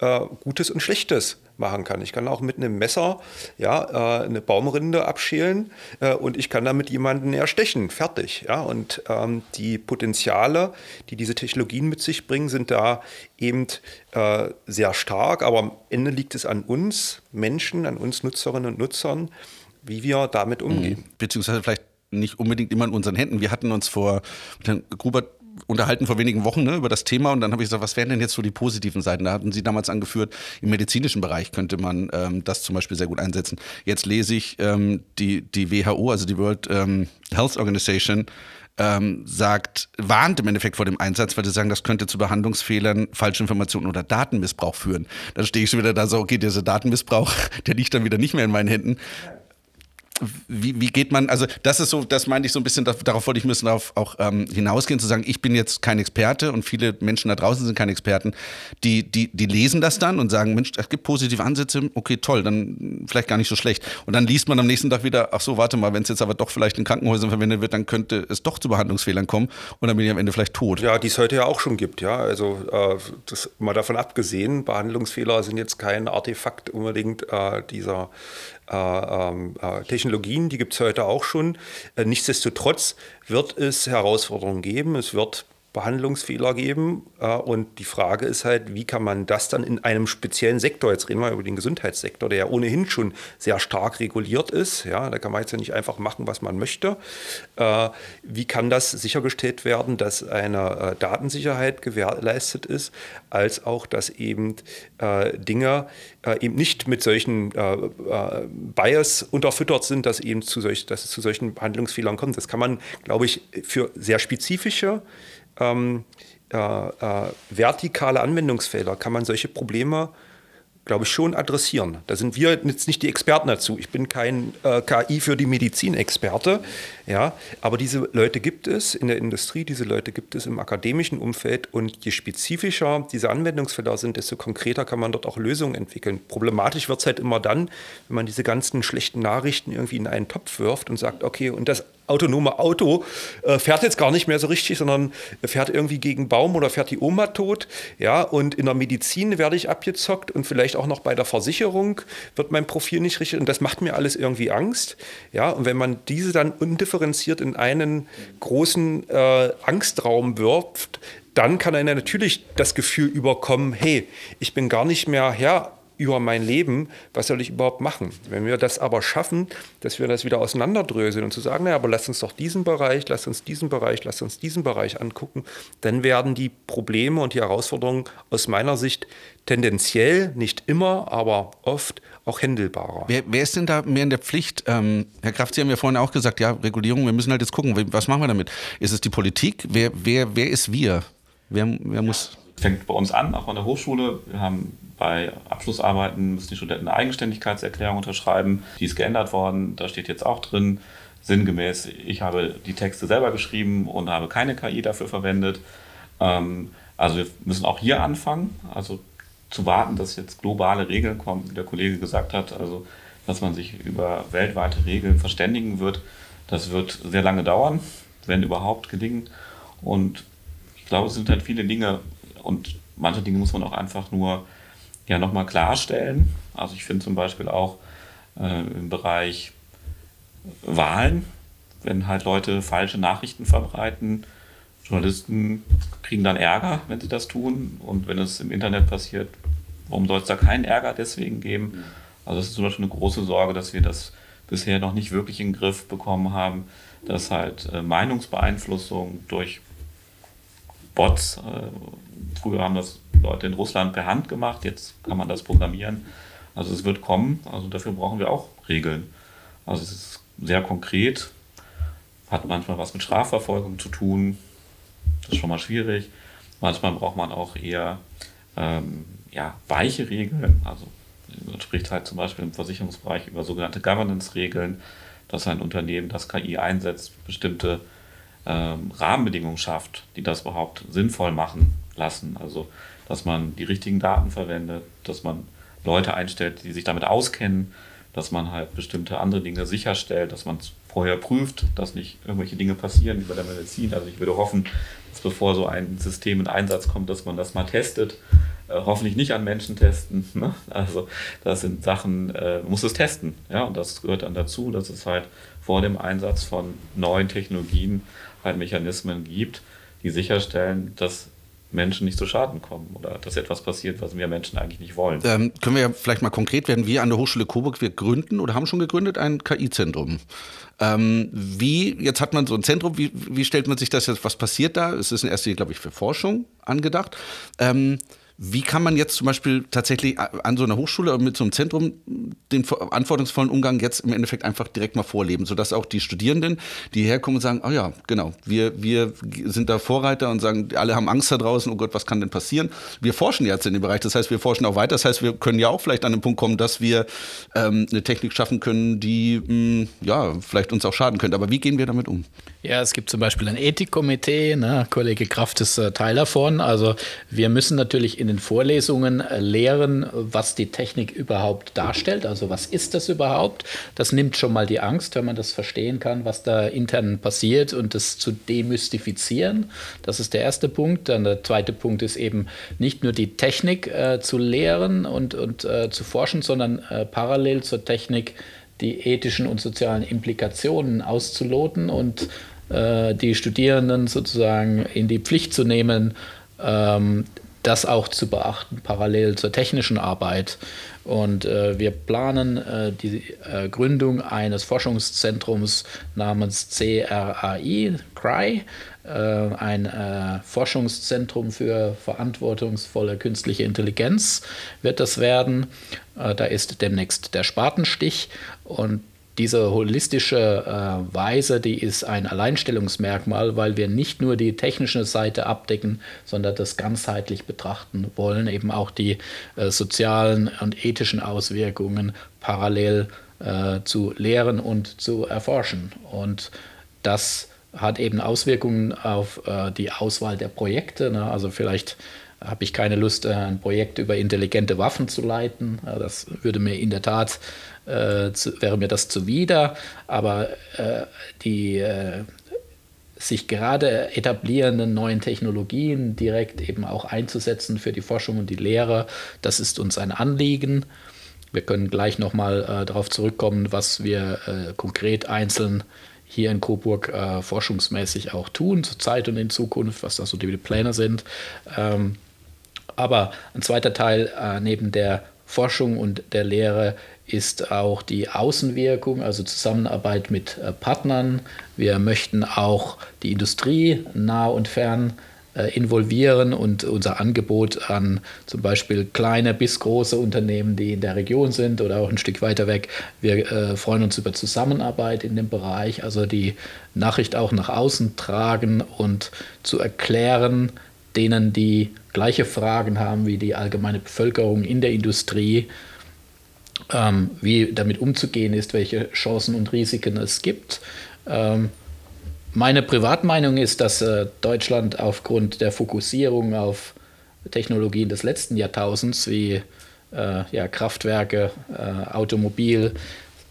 äh, Gutes und Schlechtes machen kann. Ich kann auch mit einem Messer ja, äh, eine Baumrinde abschälen äh, und ich kann damit jemanden erstechen. Fertig. Ja? Und ähm, die Potenziale, die diese Technologien mit sich bringen, sind da eben äh, sehr stark. Aber am Ende liegt es an uns Menschen, an uns Nutzerinnen und Nutzern, wie wir damit umgehen. Mhm. Beziehungsweise vielleicht nicht unbedingt immer in unseren Händen. Wir hatten uns vor, Herrn Grubert unterhalten vor wenigen Wochen ne, über das Thema und dann habe ich gesagt, was wären denn jetzt so die positiven Seiten? Da hatten Sie damals angeführt, im medizinischen Bereich könnte man ähm, das zum Beispiel sehr gut einsetzen. Jetzt lese ich ähm, die, die WHO, also die World ähm, Health Organization, ähm, sagt, warnt im Endeffekt vor dem Einsatz, weil sie sagen, das könnte zu Behandlungsfehlern, Falschinformationen oder Datenmissbrauch führen. Dann stehe ich schon wieder da so, okay, dieser Datenmissbrauch, [laughs] der liegt dann wieder nicht mehr in meinen Händen wie, wie geht man, also das ist so, das meinte ich so ein bisschen, darauf wollte ich ein bisschen auch ähm, hinausgehen, zu sagen, ich bin jetzt kein Experte und viele Menschen da draußen sind keine Experten, die, die, die lesen das dann und sagen, Mensch, es gibt positive Ansätze, okay, toll, dann vielleicht gar nicht so schlecht. Und dann liest man am nächsten Tag wieder, ach so, warte mal, wenn es jetzt aber doch vielleicht in Krankenhäusern verwendet wird, dann könnte es doch zu Behandlungsfehlern kommen und dann bin ich am Ende vielleicht tot. Ja, die es heute ja auch schon gibt, ja, also äh, das mal davon abgesehen, Behandlungsfehler sind jetzt kein Artefakt unbedingt äh, dieser Technologien, die gibt es heute auch schon. Äh, nichtsdestotrotz wird es Herausforderungen geben. Es wird Behandlungsfehler geben. Äh, und die Frage ist halt, wie kann man das dann in einem speziellen Sektor, jetzt reden wir über den Gesundheitssektor, der ja ohnehin schon sehr stark reguliert ist, ja, da kann man jetzt ja nicht einfach machen, was man möchte. Äh, wie kann das sichergestellt werden, dass eine äh, Datensicherheit gewährleistet ist, als auch, dass eben Dinge eben nicht mit solchen Bias unterfüttert sind, dass, eben zu solch, dass es zu solchen Behandlungsfehlern kommt. Das kann man, glaube ich, für sehr spezifische ähm, äh, äh, vertikale Anwendungsfelder kann man solche Probleme, glaube ich, schon adressieren. Da sind wir jetzt nicht die Experten dazu. Ich bin kein äh, KI für die Medizin-Experte, ja, aber diese Leute gibt es in der Industrie, diese Leute gibt es im akademischen Umfeld und je spezifischer diese Anwendungsfelder sind, desto konkreter kann man dort auch Lösungen entwickeln. Problematisch wird es halt immer dann, wenn man diese ganzen schlechten Nachrichten irgendwie in einen Topf wirft und sagt, okay, und das autonome Auto äh, fährt jetzt gar nicht mehr so richtig, sondern fährt irgendwie gegen Baum oder fährt die Oma tot. Ja, und in der Medizin werde ich abgezockt und vielleicht auch noch bei der Versicherung wird mein Profil nicht richtig. Und das macht mir alles irgendwie Angst. Ja, und wenn man diese dann undifferenziert in einen großen äh, Angstraum wirft, dann kann einer natürlich das Gefühl überkommen, hey, ich bin gar nicht mehr Herr über mein Leben, was soll ich überhaupt machen? Wenn wir das aber schaffen, dass wir das wieder auseinanderdröseln und zu sagen, naja, aber lass uns doch diesen Bereich, lass uns diesen Bereich, lass uns diesen Bereich angucken, dann werden die Probleme und die Herausforderungen aus meiner Sicht tendenziell, nicht immer, aber oft auch händelbarer. Wer, wer ist denn da mehr in der Pflicht? Ähm, Herr Kraft, Sie haben ja vorhin auch gesagt, ja, Regulierung, wir müssen halt jetzt gucken, was machen wir damit? Ist es die Politik? Wer, wer, wer ist wir? Wer, wer muss fängt bei uns an, auch an der Hochschule. Wir haben bei Abschlussarbeiten müssen die Studenten eine Eigenständigkeitserklärung unterschreiben. Die ist geändert worden. Da steht jetzt auch drin, sinngemäß, ich habe die Texte selber geschrieben und habe keine KI dafür verwendet. Ähm, also wir müssen auch hier anfangen. Also zu warten, dass jetzt globale Regeln kommen, wie der Kollege gesagt hat, also dass man sich über weltweite Regeln verständigen wird. Das wird sehr lange dauern, wenn überhaupt gelingen. Und ich glaube, es sind halt viele Dinge und manche Dinge muss man auch einfach nur ja nochmal klarstellen. Also ich finde zum Beispiel auch äh, im Bereich Wahlen, wenn halt Leute falsche Nachrichten verbreiten, Journalisten kriegen dann Ärger, wenn sie das tun. Und wenn es im Internet passiert, warum soll es da keinen Ärger deswegen geben? Also das ist zum Beispiel eine große Sorge, dass wir das bisher noch nicht wirklich in den Griff bekommen haben, dass halt äh, Meinungsbeeinflussung durch Bots, äh, früher haben das Leute in Russland per Hand gemacht, jetzt kann man das programmieren. Also es wird kommen, also dafür brauchen wir auch Regeln. Also es ist sehr konkret, hat manchmal was mit Strafverfolgung zu tun, das ist schon mal schwierig. Manchmal braucht man auch eher ähm, ja, weiche Regeln, also man spricht halt zum Beispiel im Versicherungsbereich über sogenannte Governance-Regeln, dass ein Unternehmen, das KI einsetzt, bestimmte ähm, Rahmenbedingungen schafft, die das überhaupt sinnvoll machen lassen. Also dass man die richtigen Daten verwendet, dass man Leute einstellt, die sich damit auskennen, dass man halt bestimmte andere Dinge sicherstellt, dass man vorher prüft, dass nicht irgendwelche Dinge passieren wie bei der Medizin. Also ich würde hoffen, dass bevor so ein System in Einsatz kommt, dass man das mal testet. Äh, hoffentlich nicht an Menschen testen. [laughs] Ne? Also das sind Sachen, äh, man muss es testen. Ja? Und das gehört dann dazu, dass es halt vor dem Einsatz von neuen Technologien halt Mechanismen gibt, die sicherstellen, dass Menschen nicht zu Schaden kommen oder dass etwas passiert, was wir Menschen eigentlich nicht wollen. Ähm, können wir ja vielleicht mal konkret werden. Wir an der Hochschule Coburg, wir gründen oder haben schon gegründet ein KI-Zentrum. Ähm, wie, jetzt hat man so ein Zentrum, wie, wie stellt man sich das jetzt, was passiert da? Es ist in erster Linie, glaube ich, für Forschung angedacht. Ähm, wie kann man jetzt zum Beispiel tatsächlich an so einer Hochschule mit so einem Zentrum den verantwortungsvollen Umgang jetzt im Endeffekt einfach direkt mal vorleben, sodass auch die Studierenden, die herkommen und sagen, oh ja, genau, wir, wir sind da Vorreiter und sagen, alle haben Angst da draußen, oh Gott, was kann denn passieren? Wir forschen jetzt in dem Bereich, das heißt, wir forschen auch weiter, das heißt, wir können ja auch vielleicht an den Punkt kommen, dass wir ähm, eine Technik schaffen können, die mh, hm, ja, vielleicht uns auch schaden könnte. Aber wie gehen wir damit um? Ja, es gibt zum Beispiel ein Ethikkomitee, ne? Kollege Kraft ist äh, Teil davon. Also wir müssen natürlich in den Vorlesungen äh, lehren, was die Technik überhaupt darstellt. Also was ist das überhaupt? Das nimmt schon mal die Angst, wenn man das verstehen kann, was da intern passiert und das zu demystifizieren. Das ist der erste Punkt. Dann der zweite Punkt ist eben nicht nur die Technik äh, zu lehren und, und äh, zu forschen, sondern äh, parallel zur Technik die ethischen und sozialen Implikationen auszuloten und äh, die Studierenden sozusagen in die Pflicht zu nehmen, ähm, das auch zu beachten, parallel zur technischen Arbeit. Und äh, wir planen äh, die äh, Gründung eines Forschungszentrums namens CRAI, CRI, äh, ein äh, Forschungszentrum für verantwortungsvolle künstliche Intelligenz wird das werden. Äh, da ist demnächst der Spatenstich und diese holistische äh, Weise, die ist ein Alleinstellungsmerkmal, weil wir nicht nur die technische Seite abdecken, sondern das ganzheitlich betrachten wollen, eben auch die äh, sozialen und ethischen Auswirkungen parallel äh, zu lehren und zu erforschen. Und das hat eben Auswirkungen auf äh, die Auswahl der Projekte. Ne? Also vielleicht habe ich keine Lust, äh, ein Projekt über intelligente Waffen zu leiten. Das würde mir in der Tat, äh, zu, wäre mir das zuwider. Aber äh, die äh, sich gerade etablierenden neuen Technologien direkt eben auch einzusetzen für die Forschung und die Lehre, das ist uns ein Anliegen. Wir können gleich nochmal äh, darauf zurückkommen, was wir äh, konkret einzeln hier in Coburg äh, forschungsmäßig auch tun, zurzeit und in Zukunft, was da so die Pläne sind. Ähm, aber ein zweiter Teil äh, neben der Forschung und der Lehre ist auch die Außenwirkung, also Zusammenarbeit mit äh, Partnern. Wir möchten auch die Industrie nah und fern äh, involvieren und unser Angebot an zum Beispiel kleine bis große Unternehmen, die in der Region sind oder auch ein Stück weiter weg. Wir äh, freuen uns über Zusammenarbeit in dem Bereich, also die Nachricht auch nach außen tragen und zu erklären, denen, die gleiche Fragen haben wie die allgemeine Bevölkerung in der Industrie, ähm, wie damit umzugehen ist, welche Chancen und Risiken es gibt. Ähm, meine Privatmeinung ist, dass äh, Deutschland aufgrund der Fokussierung auf Technologien des letzten Jahrtausends wie äh, ja, Kraftwerke, äh, Automobil,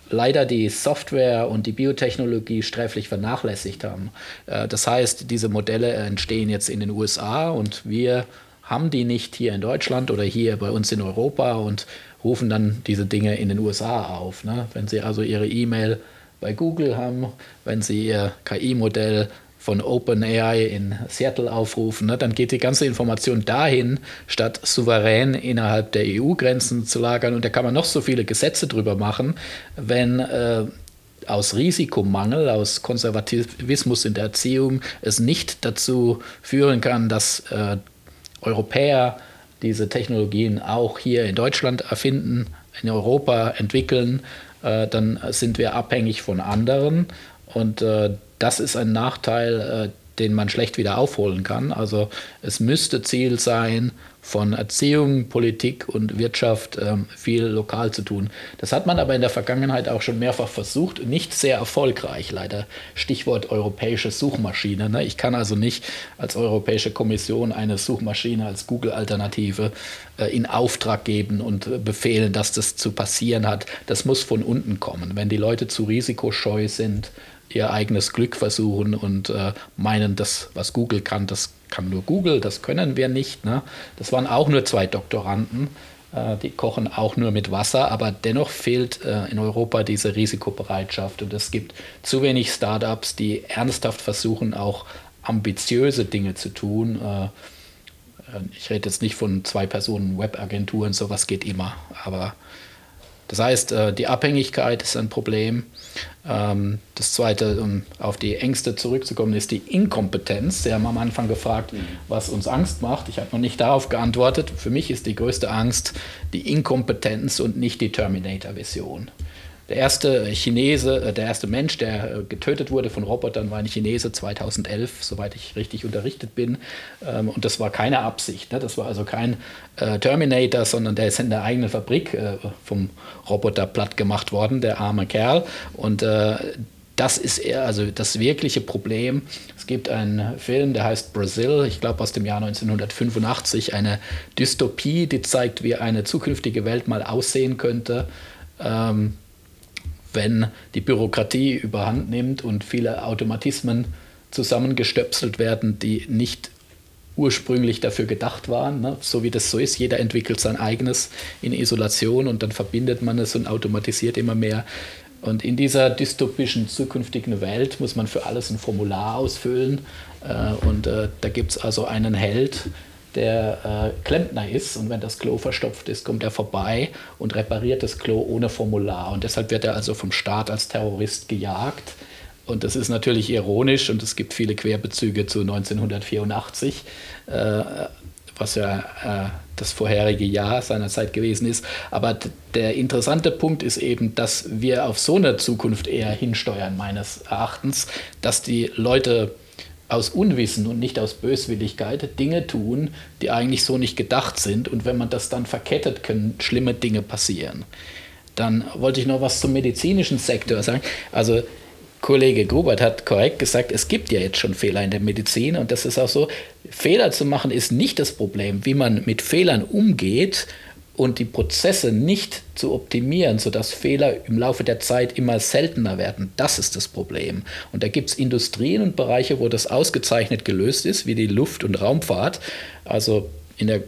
leider die Software und die Biotechnologie sträflich vernachlässigt haben. Äh, das heißt, diese Modelle entstehen jetzt in den USA und wir haben die nicht hier in Deutschland oder hier bei uns in Europa und rufen dann diese Dinge in den USA auf. Ne? Wenn Sie also Ihre E-Mail bei Google haben, wenn Sie Ihr KI-Modell von OpenAI in Seattle aufrufen, ne, dann geht die ganze Information dahin, statt souverän innerhalb der EU-Grenzen zu lagern. Und da kann man noch so viele Gesetze drüber machen, wenn äh, aus Risikomangel, aus Konservativismus in der Erziehung es nicht dazu führen kann, dass äh, Europäer diese Technologien auch hier in Deutschland erfinden, in Europa entwickeln, äh, dann sind wir abhängig von anderen. Und äh, das ist ein Nachteil, äh, den man schlecht wieder aufholen kann. Also es müsste Ziel sein, von Erziehung, Politik und Wirtschaft ähm, viel lokal zu tun. Das hat man aber in der Vergangenheit auch schon mehrfach versucht, nicht sehr erfolgreich, leider. Stichwort europäische Suchmaschine. Ne? Ich kann also nicht als Europäische Kommission eine Suchmaschine als Google-Alternative äh, in Auftrag geben und befehlen, dass das zu passieren hat. Das muss von unten kommen. Wenn die Leute zu risikoscheu sind, ihr eigenes Glück versuchen und äh, meinen, das, was Google kann, das kann nur Google, das können wir nicht. Ne? Das waren auch nur zwei Doktoranden, äh, die kochen auch nur mit Wasser, aber dennoch fehlt äh, in Europa diese Risikobereitschaft und es gibt zu wenig Startups, die ernsthaft versuchen, auch ambitiöse Dinge zu tun. Äh, äh ich rede jetzt nicht von zwei Personen Webagenturen, sowas geht immer, aber das heißt, äh, die Abhängigkeit ist ein Problem. Ähm, das Zweite, um auf die Ängste zurückzukommen, ist die Inkompetenz. Sie haben am Anfang gefragt, mhm. was uns Angst macht. Ich habe noch nicht darauf geantwortet. Für mich ist die größte Angst die Inkompetenz und nicht die Terminator-Vision. Der erste Chinese, äh, der erste Mensch, der äh, getötet wurde von Robotern, war ein Chinese 2011, soweit ich richtig unterrichtet bin. Ähm, und das war keine Absicht. Ne? Das war also kein äh, Terminator, sondern der ist in der eigenen Fabrik vom Roboter platt gemacht worden, der arme Kerl. Und das ist eher also das wirkliche Problem. Es gibt einen Film, der heißt Brazil, ich glaube aus dem Jahr 1985, eine Dystopie, die zeigt, wie eine zukünftige Welt mal aussehen könnte. Ähm, wenn die Bürokratie überhand nimmt und viele Automatismen zusammengestöpselt werden, die nicht ursprünglich dafür gedacht waren, ne? so wie das so ist. Jeder entwickelt sein eigenes in Isolation und dann verbindet man es und automatisiert immer mehr. Und in dieser dystopischen zukünftigen Welt muss man für alles ein Formular ausfüllen. Äh, und äh, da gibt es also einen Held, der äh, Klempner ist und wenn das Klo verstopft ist, kommt er vorbei und repariert das Klo ohne Formular. Und deshalb wird er also vom Staat als Terrorist gejagt. Und das ist natürlich ironisch und es gibt viele Querbezüge zu 1984, äh, was ja äh, das vorherige Jahr seiner Zeit gewesen ist. Aber der interessante Punkt ist eben, dass wir auf so eine Zukunft eher hinsteuern, meines Erachtens, dass die Leute aus Unwissen und nicht aus Böswilligkeit Dinge tun, die eigentlich so nicht gedacht sind. Und wenn man das dann verkettet, können schlimme Dinge passieren. Dann wollte ich noch was zum medizinischen Sektor sagen. Also Kollege Grubert hat korrekt gesagt, es gibt ja jetzt schon Fehler in der Medizin und das ist auch so. Fehler zu machen ist nicht das Problem. Wie man mit Fehlern umgeht und die Prozesse nicht zu optimieren, sodass Fehler im Laufe der Zeit immer seltener werden, das ist das Problem. Und da gibt es Industrien und Bereiche, wo das ausgezeichnet gelöst ist, wie die Luft- und Raumfahrt. Also in der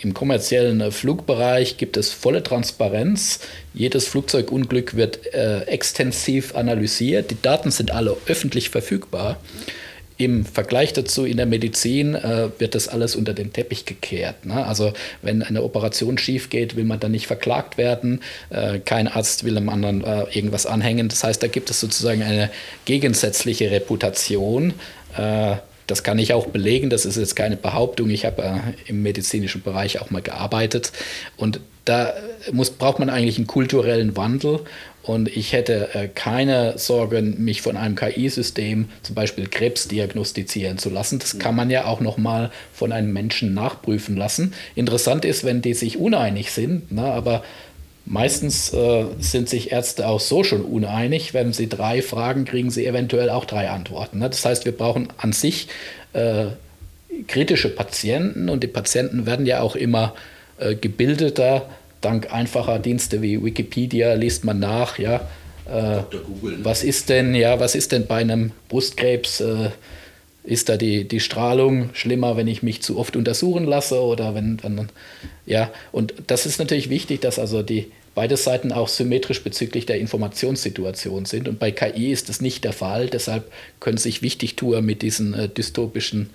im kommerziellen Flugbereich gibt es volle Transparenz. Jedes Flugzeugunglück wird äh, extensiv analysiert. Die Daten sind alle öffentlich verfügbar. Im Vergleich dazu in der Medizin äh, wird das alles unter den Teppich gekehrt. Ne? Also wenn eine Operation schief geht, will man dann nicht verklagt werden. Äh, kein Arzt will einem anderen äh, irgendwas anhängen. Das heißt, da gibt es sozusagen eine gegensätzliche Reputation. Äh, das kann ich auch belegen, das ist jetzt keine Behauptung. Ich habe äh, im medizinischen Bereich auch mal gearbeitet und da muss, braucht man eigentlich einen kulturellen Wandel und ich hätte äh, keine Sorgen, mich von einem KI-System zum Beispiel Krebs diagnostizieren zu lassen. Das kann man ja auch nochmal von einem Menschen nachprüfen lassen. Interessant ist, wenn die sich uneinig sind, ne, aber meistens äh, sind sich Ärzte auch so schon uneinig. Wenn sie drei fragen, kriegen sie eventuell auch drei Antworten. Ne? Das heißt, wir brauchen an sich äh, kritische Patienten und die Patienten werden ja auch immer äh, gebildeter dank einfacher Dienste wie Wikipedia liest man nach, ja, äh, Google, ne? was ist denn, ja, was ist denn bei einem Brustkrebs? Äh, ist da die, die Strahlung schlimmer, wenn ich mich zu oft untersuchen lasse oder wenn, wenn ja, und das ist natürlich wichtig, dass also die beide Seiten auch symmetrisch bezüglich der Informationssituation sind und bei KI ist das nicht der Fall, deshalb können sich Wichtigtuer mit diesen äh, dystopischen äh,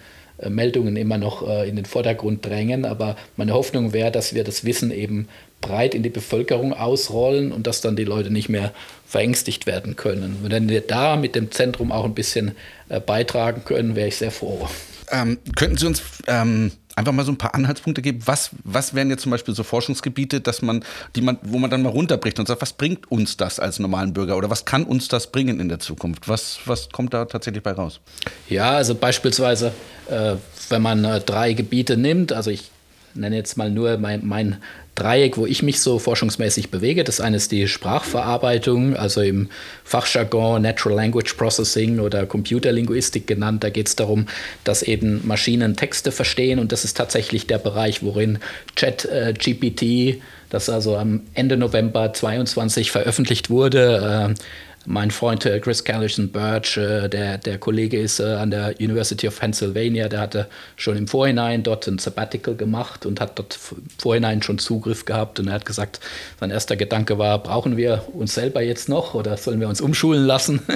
Meldungen immer noch äh, in den Vordergrund drängen, aber meine Hoffnung wäre, dass wir das Wissen eben breit in die Bevölkerung ausrollen und dass dann die Leute nicht mehr verängstigt werden können. wenn wir da mit dem Zentrum auch ein bisschen äh, beitragen können, wäre ich sehr froh. Ähm, könnten Sie uns ähm, einfach mal so ein paar Anhaltspunkte geben? Was, was wären jetzt zum Beispiel so Forschungsgebiete, dass man, die man, wo man dann mal runterbricht und sagt, was bringt uns das als normalen Bürger oder was kann uns das bringen in der Zukunft? Was, was kommt da tatsächlich bei raus? Ja, also beispielsweise, äh, wenn man äh, drei Gebiete nimmt, also ich nenne jetzt mal nur mein, mein Dreieck, wo ich mich so forschungsmäßig bewege. Das eine ist die Sprachverarbeitung, also im Fachjargon Natural Language Processing oder Computerlinguistik genannt. Da geht es darum, dass eben Maschinen Texte verstehen und das ist tatsächlich der Bereich, worin ChatGPT, äh, das also am Ende November 22 veröffentlicht wurde, äh, mein Freund äh, Chris Callison Birch, äh, der, der Kollege ist äh, an der University of Pennsylvania, der hatte schon im Vorhinein dort ein Sabbatical gemacht und hat dort Vorhinein schon Zugriff gehabt und er hat gesagt, sein erster Gedanke war, brauchen wir uns selber jetzt noch oder sollen wir uns umschulen lassen? [laughs]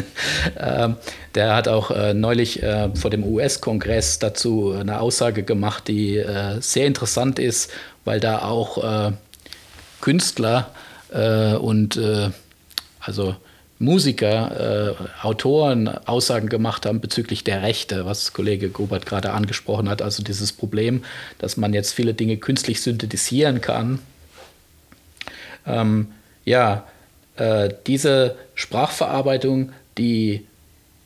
Ähm, der hat auch neulich vor dem US-Kongress dazu eine Aussage gemacht, die sehr interessant ist, weil da auch Künstler und also Musiker, äh, Autoren Aussagen gemacht haben bezüglich der Rechte, was Kollege Gobert gerade angesprochen hat. Also dieses Problem, dass man jetzt viele Dinge künstlich synthetisieren kann. Ähm, ja, äh, diese Sprachverarbeitung, die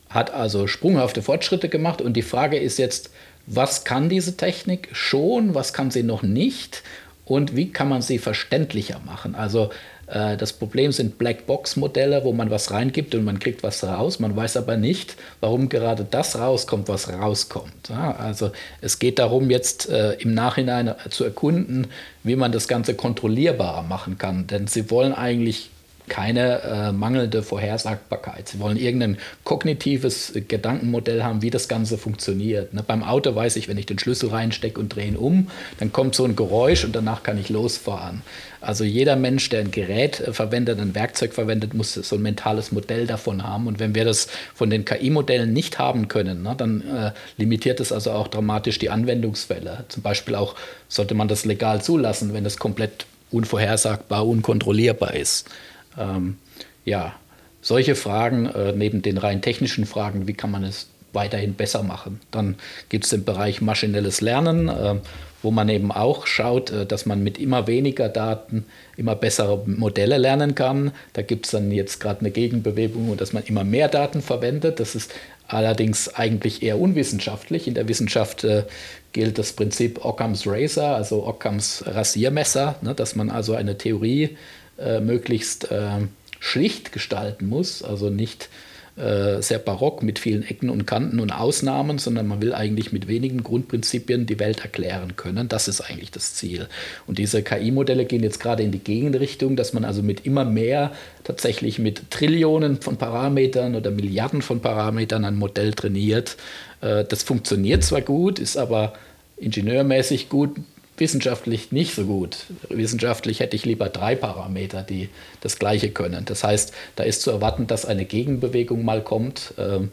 hat also sprunghafte Fortschritte gemacht und die Frage ist jetzt, was kann diese Technik schon, was kann sie noch nicht und wie kann man sie verständlicher machen? Also das Problem sind Blackbox-Modelle, wo man was reingibt und man kriegt was raus. Man weiß aber nicht, warum gerade das rauskommt, was rauskommt. also es geht darum, jetzt äh, im Nachhinein zu erkunden, wie man das Ganze kontrollierbarer machen kann. Denn sie wollen eigentlich keine äh, mangelnde Vorhersagbarkeit. Sie wollen irgendein kognitives Gedankenmodell haben, wie das Ganze funktioniert. Ne? Beim Auto weiß ich, wenn ich den Schlüssel reinstecke und drehe ihn um, dann kommt so ein Geräusch und danach kann ich losfahren. Also jeder Mensch, der ein Gerät äh, verwendet, ein Werkzeug verwendet, muss so ein mentales Modell davon haben. Und wenn wir das von den KI-Modellen nicht haben können, ne, dann äh, limitiert es also auch dramatisch die Anwendungsfälle. Zum Beispiel auch sollte man das legal zulassen, wenn es komplett unvorhersagbar, unkontrollierbar ist. Ähm, ja, solche Fragen, äh, neben den rein technischen Fragen, wie kann man es weiterhin besser machen? Dann gibt es den Bereich maschinelles Lernen, äh, wo man eben auch schaut, äh, dass man mit immer weniger Daten immer bessere Modelle lernen kann. Da gibt es dann jetzt gerade eine Gegenbewegung, dass man immer mehr Daten verwendet. Das ist allerdings eigentlich eher unwissenschaftlich. In der Wissenschaft äh, gilt das Prinzip Occam's Razor, also Occam's Rasiermesser, ne, dass man also eine Theorie äh, möglichst äh, schlicht gestalten muss, also nicht äh, sehr barock mit vielen Ecken und Kanten und Ausnahmen, sondern man will eigentlich mit wenigen Grundprinzipien die Welt erklären können. Das ist eigentlich das Ziel. Und diese KI-Modelle gehen jetzt gerade in die Gegenrichtung, dass man also mit immer mehr tatsächlich mit Trillionen von Parametern oder Milliarden von Parametern ein Modell trainiert. Äh, das funktioniert zwar gut, ist aber ingenieurmäßig gut, wissenschaftlich nicht so gut. Wissenschaftlich hätte ich lieber drei Parameter, die das Gleiche können. Das heißt, da ist zu erwarten, dass eine Gegenbewegung mal kommt, ähm,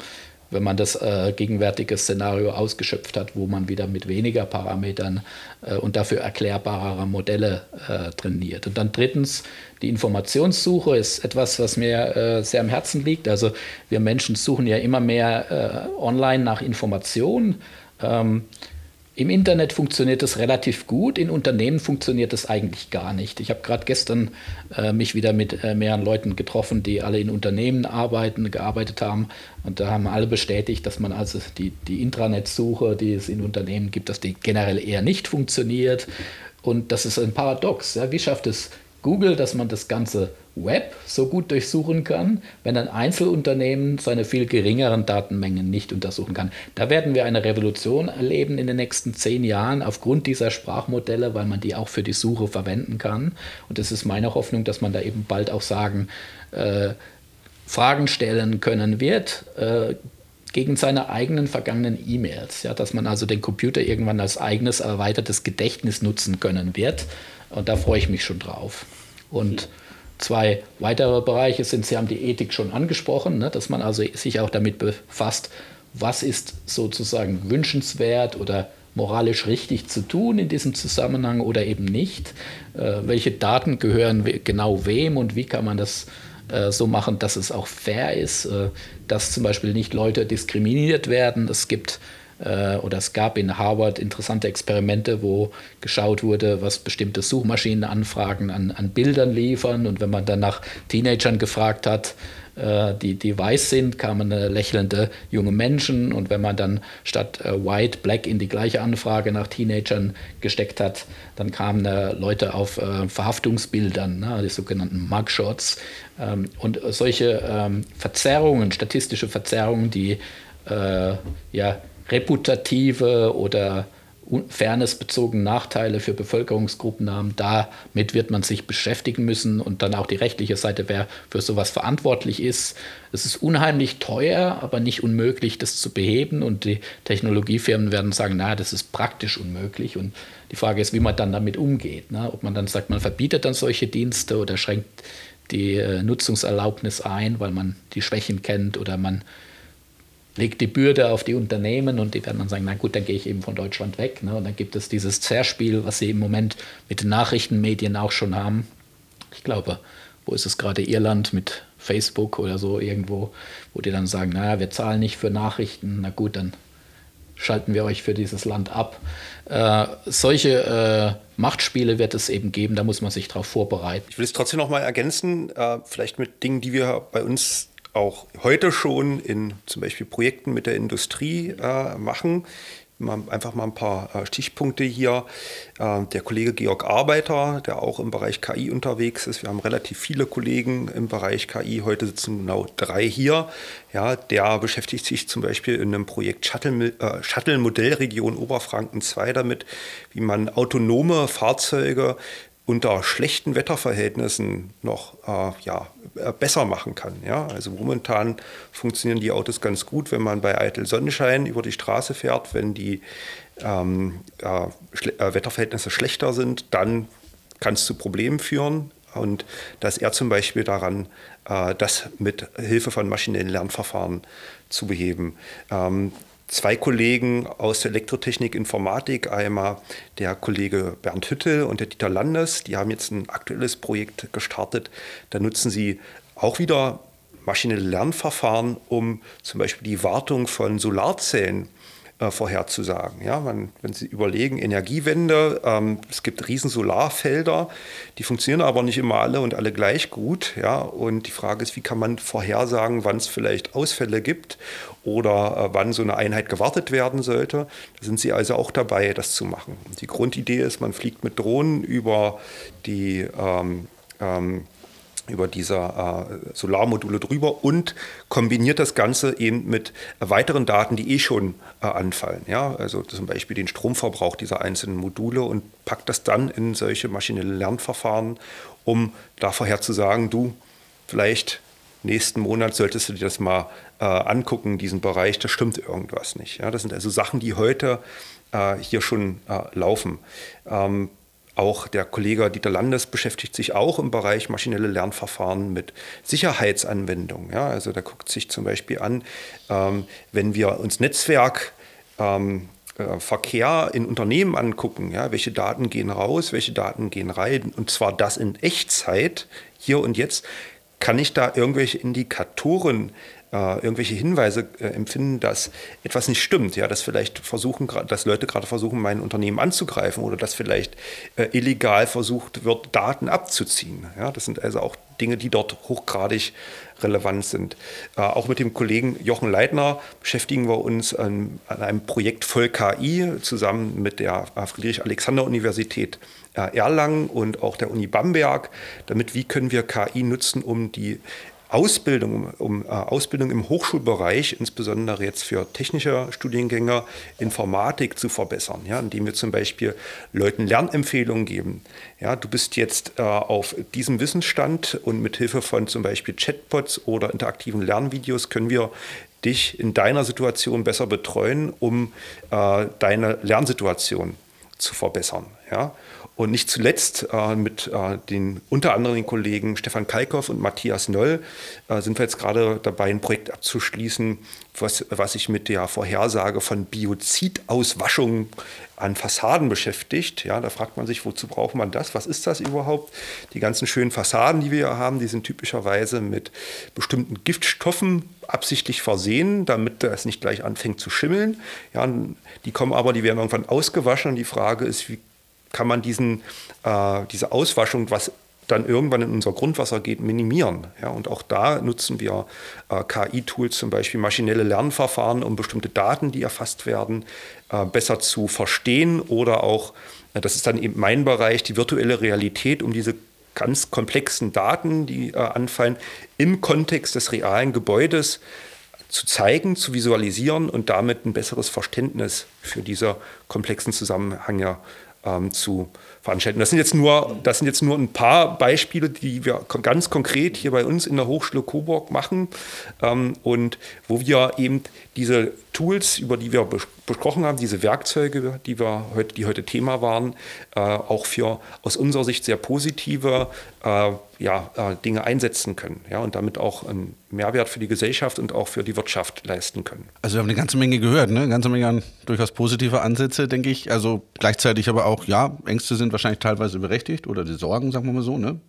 wenn man das äh, gegenwärtige Szenario ausgeschöpft hat, wo man wieder mit weniger Parametern äh, und dafür erklärbarer Modelle äh, trainiert. Und dann drittens, die Informationssuche ist etwas, was mir sehr am Herzen liegt. Also wir Menschen suchen ja immer mehr online nach Informationen. Im Internet funktioniert das relativ gut, in Unternehmen funktioniert das eigentlich gar nicht. Ich habe gerade gestern äh, mich wieder mit äh, mehreren Leuten getroffen, die alle in Unternehmen arbeiten, gearbeitet haben und da haben alle bestätigt, dass man also die, die Intranet-Suche, die es in Unternehmen gibt, dass die generell eher nicht funktioniert und das ist ein Paradox. Ja? Wie schafft es Google, dass man das ganze Web so gut durchsuchen kann, wenn ein Einzelunternehmen seine viel geringeren Datenmengen nicht untersuchen kann. Da werden wir eine Revolution erleben in den nächsten zehn Jahren aufgrund dieser Sprachmodelle, weil man die auch für die Suche verwenden kann. Und es ist meine Hoffnung, dass man da eben bald auch sagen, äh, Fragen stellen können wird. Äh, gegen seine eigenen vergangenen E-Mails, ja, dass man also den Computer irgendwann als eigenes erweitertes Gedächtnis nutzen können wird. Und da freue ich mich schon drauf. Und zwei weitere Bereiche sind, Sie haben die Ethik schon angesprochen, ne, dass man also sich auch damit befasst, was ist sozusagen wünschenswert oder moralisch richtig zu tun in diesem Zusammenhang oder eben nicht. Äh, welche Daten gehören genau wem und wie kann man das äh, so machen, dass es auch fair ist, äh, dass zum Beispiel nicht Leute diskriminiert werden. Es gibt oder es gab in Harvard interessante Experimente, wo geschaut wurde, was bestimmte Suchmaschinenanfragen an, an Bildern liefern. Und wenn man dann nach Teenagern gefragt hat, äh, die, die weiß sind, kamen äh, lächelnde junge Menschen. Und wenn man dann statt White, Black in die gleiche Anfrage nach Teenagern gesteckt hat, dann kamen Leute auf Verhaftungsbildern, ne, die sogenannten Mugshots. Ähm, und solche ähm, Verzerrungen, statistische Verzerrungen, die ja, reputative oder fairnessbezogene Nachteile für Bevölkerungsgruppen haben. Damit wird man sich beschäftigen müssen und dann auch die rechtliche Seite, wer für sowas verantwortlich ist. Es ist unheimlich teuer, aber nicht unmöglich, das zu beheben. Und die Technologiefirmen werden sagen, na, das ist praktisch unmöglich. Und die Frage ist, wie man dann damit umgeht. Ne? Ob man dann sagt, man verbietet dann solche Dienste oder schränkt die äh, Nutzungserlaubnis ein, weil man die Schwächen kennt oder man legt die Bürde auf die Unternehmen und die werden dann sagen, na gut, dann gehe ich eben von Deutschland weg. Ne? Und dann gibt es dieses Zerspiel, was sie im Moment mit den Nachrichtenmedien auch schon haben. Ich glaube, wo ist es gerade Irland mit Facebook oder so irgendwo, wo die dann sagen, naja, wir zahlen nicht für Nachrichten, na gut, dann schalten wir euch für dieses Land ab. Äh, solche äh, Machtspiele wird es eben geben, da muss man sich darauf vorbereiten. Ich will es trotzdem noch mal ergänzen, äh, vielleicht mit Dingen, die wir bei uns auch heute schon in zum Beispiel Projekten mit der Industrie äh, machen. Mal, einfach mal ein paar äh, Stichpunkte hier. Äh, der Kollege Georg Arbeiter, der auch im Bereich KI unterwegs ist. Wir haben relativ viele Kollegen im Bereich KI. Heute sitzen genau drei hier. Ja, der beschäftigt sich zum Beispiel in einem Projekt Shuttle, äh, Shuttle Modellregion Oberfranken 2 damit, wie man autonome Fahrzeuge unter schlechten Wetterverhältnissen noch äh, ja, äh, besser machen kann. Ja? Also momentan funktionieren die Autos ganz gut, wenn man bei eitel Sonnenschein über die Straße fährt. Wenn die ähm, äh, äh, Wetterverhältnisse schlechter sind, dann kann es zu Problemen führen. Und da ist er zum Beispiel daran, äh, das mit Hilfe von maschinellen Lernverfahren zu beheben. Ähm, zwei Kollegen aus der Elektrotechnik Informatik, einmal der Kollege Bernd Hüttel und der Dieter Landes, die haben jetzt ein aktuelles Projekt gestartet. Da nutzen sie auch wieder maschinelle Lernverfahren, um zum Beispiel die Wartung von Solarzellen äh, vorherzusagen. Ja, man, wenn Sie überlegen, Energiewende, ähm, es gibt riesen Solarfelder, die funktionieren aber nicht immer alle und alle gleich gut. Ja, und die Frage ist, wie kann man vorhersagen, wann es vielleicht Ausfälle gibt oder äh, wann so eine Einheit gewartet werden sollte. Da sind Sie also auch dabei, das zu machen. Die Grundidee ist, man fliegt mit Drohnen über die ähm, ähm, über diese äh, Solarmodule drüber und kombiniert das Ganze eben mit weiteren Daten, die eh schon äh, anfallen. Ja? Also zum Beispiel den Stromverbrauch dieser einzelnen Module und packt das dann in solche maschinelle Lernverfahren, um da vorherzusagen, du, vielleicht nächsten Monat solltest du dir das mal äh, angucken, diesen Bereich, da stimmt irgendwas nicht. Ja? Das sind also Sachen, die heute äh, hier schon äh, laufen. Ähm, auch der Kollege Dieter Landes beschäftigt sich auch im Bereich maschinelle Lernverfahren mit Sicherheitsanwendungen. Ja, also da guckt sich zum Beispiel an, ähm, wenn wir uns Netzwerk ähm, äh, Verkehr in Unternehmen angucken, ja, welche Daten gehen raus, welche Daten gehen rein, und zwar das in Echtzeit, hier und jetzt, kann ich da irgendwelche Indikatoren äh, irgendwelche Hinweise äh, empfinden, dass etwas nicht stimmt, ja, dass vielleicht versuchen, dass Leute gerade versuchen, mein Unternehmen anzugreifen oder dass vielleicht äh, illegal versucht wird, Daten abzuziehen. Ja, das sind also auch Dinge, die dort hochgradig relevant sind. Äh, auch mit dem Kollegen Jochen Leitner beschäftigen wir uns an, an einem Projekt Voll KI zusammen mit der äh, Friedrich-Alexander-Universität äh, Erlangen und auch der Uni Bamberg, damit wie können wir KI nutzen, um die Ausbildung, um äh, Ausbildung im Hochschulbereich, insbesondere jetzt für technische Studiengänge, Informatik zu verbessern, ja, indem wir zum Beispiel Leuten Lernempfehlungen geben. Ja, du bist jetzt äh, auf diesem Wissensstand und mit Hilfe von zum Beispiel Chatbots oder interaktiven Lernvideos können wir dich in deiner Situation besser betreuen, um äh, deine Lernsituation zu verbessern. Ja? Und nicht zuletzt äh, mit äh, den unter anderem den Kollegen Stefan Kalkow und Matthias Noll äh, sind wir jetzt gerade dabei, ein Projekt abzuschließen, was, was sich mit der Vorhersage von Biozidauswaschung an Fassaden beschäftigt. Ja, da fragt man sich, wozu braucht man das? Was ist das überhaupt? Die ganzen schönen Fassaden, die wir hier haben, die sind typischerweise mit bestimmten Giftstoffen absichtlich versehen, damit es nicht gleich anfängt zu schimmeln. Ja, die kommen aber, die werden irgendwann ausgewaschen und die Frage ist, wie kann man diesen, äh, diese Auswaschung, was dann irgendwann in unser Grundwasser geht, minimieren. Ja, und auch da nutzen wir äh, KI-Tools, zum Beispiel maschinelle Lernverfahren, um bestimmte Daten, die erfasst werden, äh, besser zu verstehen oder auch, äh, das ist dann eben mein Bereich, die virtuelle Realität, um diese ganz komplexen Daten, die äh, anfallen, im Kontext des realen Gebäudes zu zeigen, zu visualisieren und damit ein besseres Verständnis für diese komplexen Zusammenhänge ähm, zu veranstalten. Das sind, jetzt nur, das sind jetzt nur ein paar Beispiele, die wir ganz konkret hier bei uns in der Hochschule Coburg machen ähm, und wo wir eben diese Tools, über die wir besprochen haben, diese Werkzeuge, die, wir heute, die heute Thema waren, äh, auch für aus unserer Sicht sehr positive äh, ja, äh, Dinge einsetzen können ja, und damit auch einen Mehrwert für die Gesellschaft und auch für die Wirtschaft leisten können. Also wir haben eine ganze Menge gehört, ne? eine ganze Menge an durchaus positive Ansätze, denke ich. Also gleichzeitig aber auch, ja, Ängste sind wahrscheinlich teilweise berechtigt oder die Sorgen, sagen wir mal so. Ne?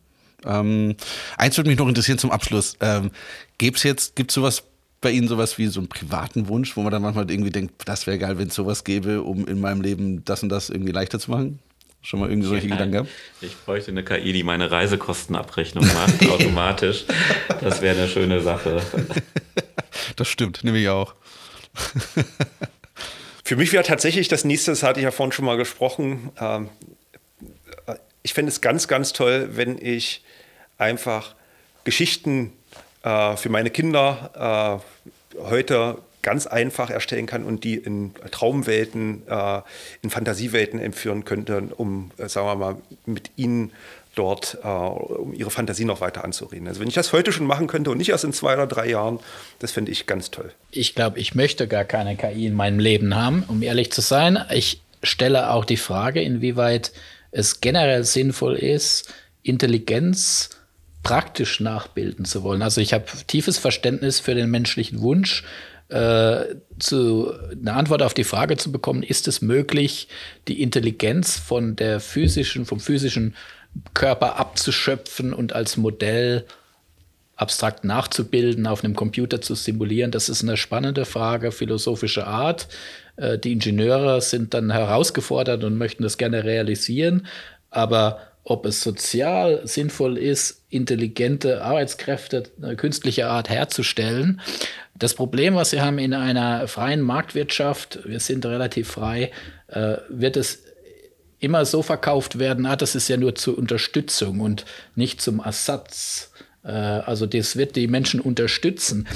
Ähm, eins würde mich noch interessieren zum Abschluss. Ähm, es jetzt, gibt es sowas bei Ihnen sowas wie so einen privaten Wunsch, wo man dann manchmal irgendwie denkt, das wäre geil, wenn es sowas gäbe, um in meinem Leben das und das irgendwie leichter zu machen? Schon mal irgendwie solche ja, Gedanken gehabt? Ich bräuchte eine KI, die meine Reisekostenabrechnung macht, [laughs] automatisch. Das wäre eine schöne Sache. [laughs] Das stimmt, nehme ich auch. Für mich wäre tatsächlich das nächste, das hatte ich ja vorhin schon mal gesprochen, ähm, ich fände es ganz, ganz toll, wenn ich einfach Geschichten äh, für meine Kinder äh, heute ganz einfach erstellen kann und die in Traumwelten, äh, in Fantasiewelten entführen könnte, um, äh, sagen wir mal, mit ihnen dort, äh, um ihre Fantasie noch weiter anzureden. Also wenn ich das heute schon machen könnte und nicht erst in zwei oder drei Jahren, das fände ich ganz toll. Ich glaube, ich möchte gar keine KI in meinem Leben haben, um ehrlich zu sein. Ich stelle auch die Frage, inwieweit es generell sinnvoll ist, Intelligenz praktisch nachbilden zu wollen. Also ich habe tiefes Verständnis für den menschlichen Wunsch, äh, zu, eine Antwort auf die Frage zu bekommen, ist es möglich, die Intelligenz von der physischen, vom physischen Körper abzuschöpfen und als Modell abstrakt nachzubilden, auf einem Computer zu simulieren? Das ist eine spannende Frage philosophischer Art. Äh, die Ingenieure sind dann herausgefordert und möchten das gerne realisieren, aber ob es sozial sinnvoll ist, intelligente Arbeitskräfte äh, künstlicher Art herzustellen. Das Problem, was wir haben in einer freien Marktwirtschaft, wir sind relativ frei, äh, wird es immer so verkauft werden, ah, das ist ja nur zur Unterstützung und nicht zum Ersatz Äh, also das wird die Menschen unterstützen.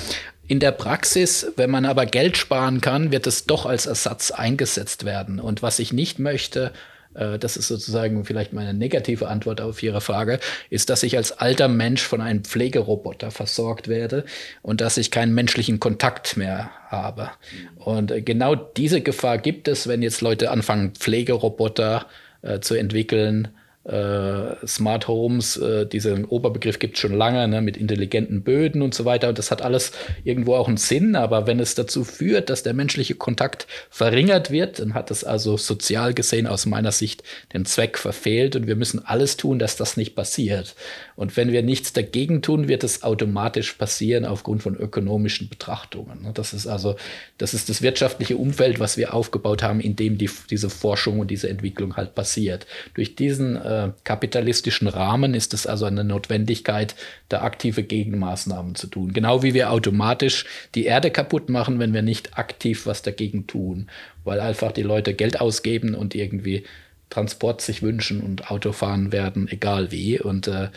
In der Praxis, wenn man aber Geld sparen kann, wird es doch als Ersatz eingesetzt werden. Und was ich nicht möchte, das ist sozusagen vielleicht meine negative Antwort auf Ihre Frage, ist, dass ich als alter Mensch von einem Pflegeroboter versorgt werde und dass ich keinen menschlichen Kontakt mehr habe. Und äh, genau diese Gefahr gibt es, wenn jetzt Leute anfangen, Pflegeroboter äh, zu entwickeln, äh, Smart Homes, äh, diesen Oberbegriff gibt es schon lange, ne, mit intelligenten Böden und so weiter. Und das hat alles irgendwo auch einen Sinn, aber wenn es dazu führt, dass der menschliche Kontakt verringert wird, dann hat es also sozial gesehen aus meiner Sicht den Zweck verfehlt und wir müssen alles tun, dass das nicht passiert. Und wenn wir nichts dagegen tun, wird es automatisch passieren aufgrund von ökonomischen Betrachtungen. Ne. Das ist also, das ist das wirtschaftliche Umfeld, was wir aufgebaut haben, in dem die, diese Forschung und diese Entwicklung halt passiert. Durch diesen äh, kapitalistischen Rahmen ist es also eine Notwendigkeit, da aktive Gegenmaßnahmen zu tun. Genau wie wir automatisch die Erde kaputt machen, wenn wir nicht aktiv was dagegen tun, weil einfach die Leute Geld ausgeben und irgendwie Transport sich wünschen und Auto fahren werden, egal wie. Und äh,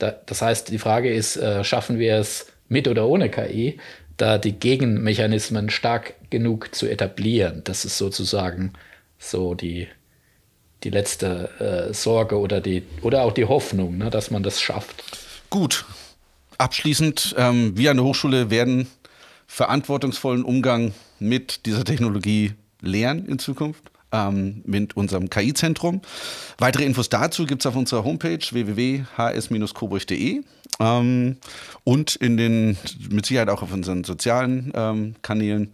da, das heißt, die Frage ist, äh, schaffen wir es mit oder ohne KI, da die Gegenmechanismen stark genug zu etablieren? Das ist sozusagen so die die letzte äh, Sorge oder, die, oder auch die Hoffnung, ne, dass man das schafft. Gut. Abschließend, ähm, wir an der Hochschule werden verantwortungsvollen Umgang mit dieser Technologie lernen in Zukunft ähm, mit unserem KI-Zentrum. Weitere Infos dazu gibt es auf unserer Homepage www.hs-coburg.de ähm, und in den, mit Sicherheit auch auf unseren sozialen ähm, Kanälen.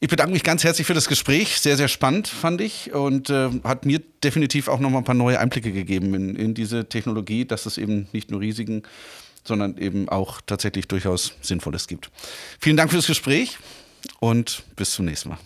Ich bedanke mich ganz herzlich für das Gespräch. Sehr, sehr spannend fand ich und äh, hat mir definitiv auch nochmal ein paar neue Einblicke gegeben in, in diese Technologie, dass es eben nicht nur Risiken, sondern eben auch tatsächlich durchaus Sinnvolles gibt. Vielen Dank für das Gespräch und bis zum nächsten Mal.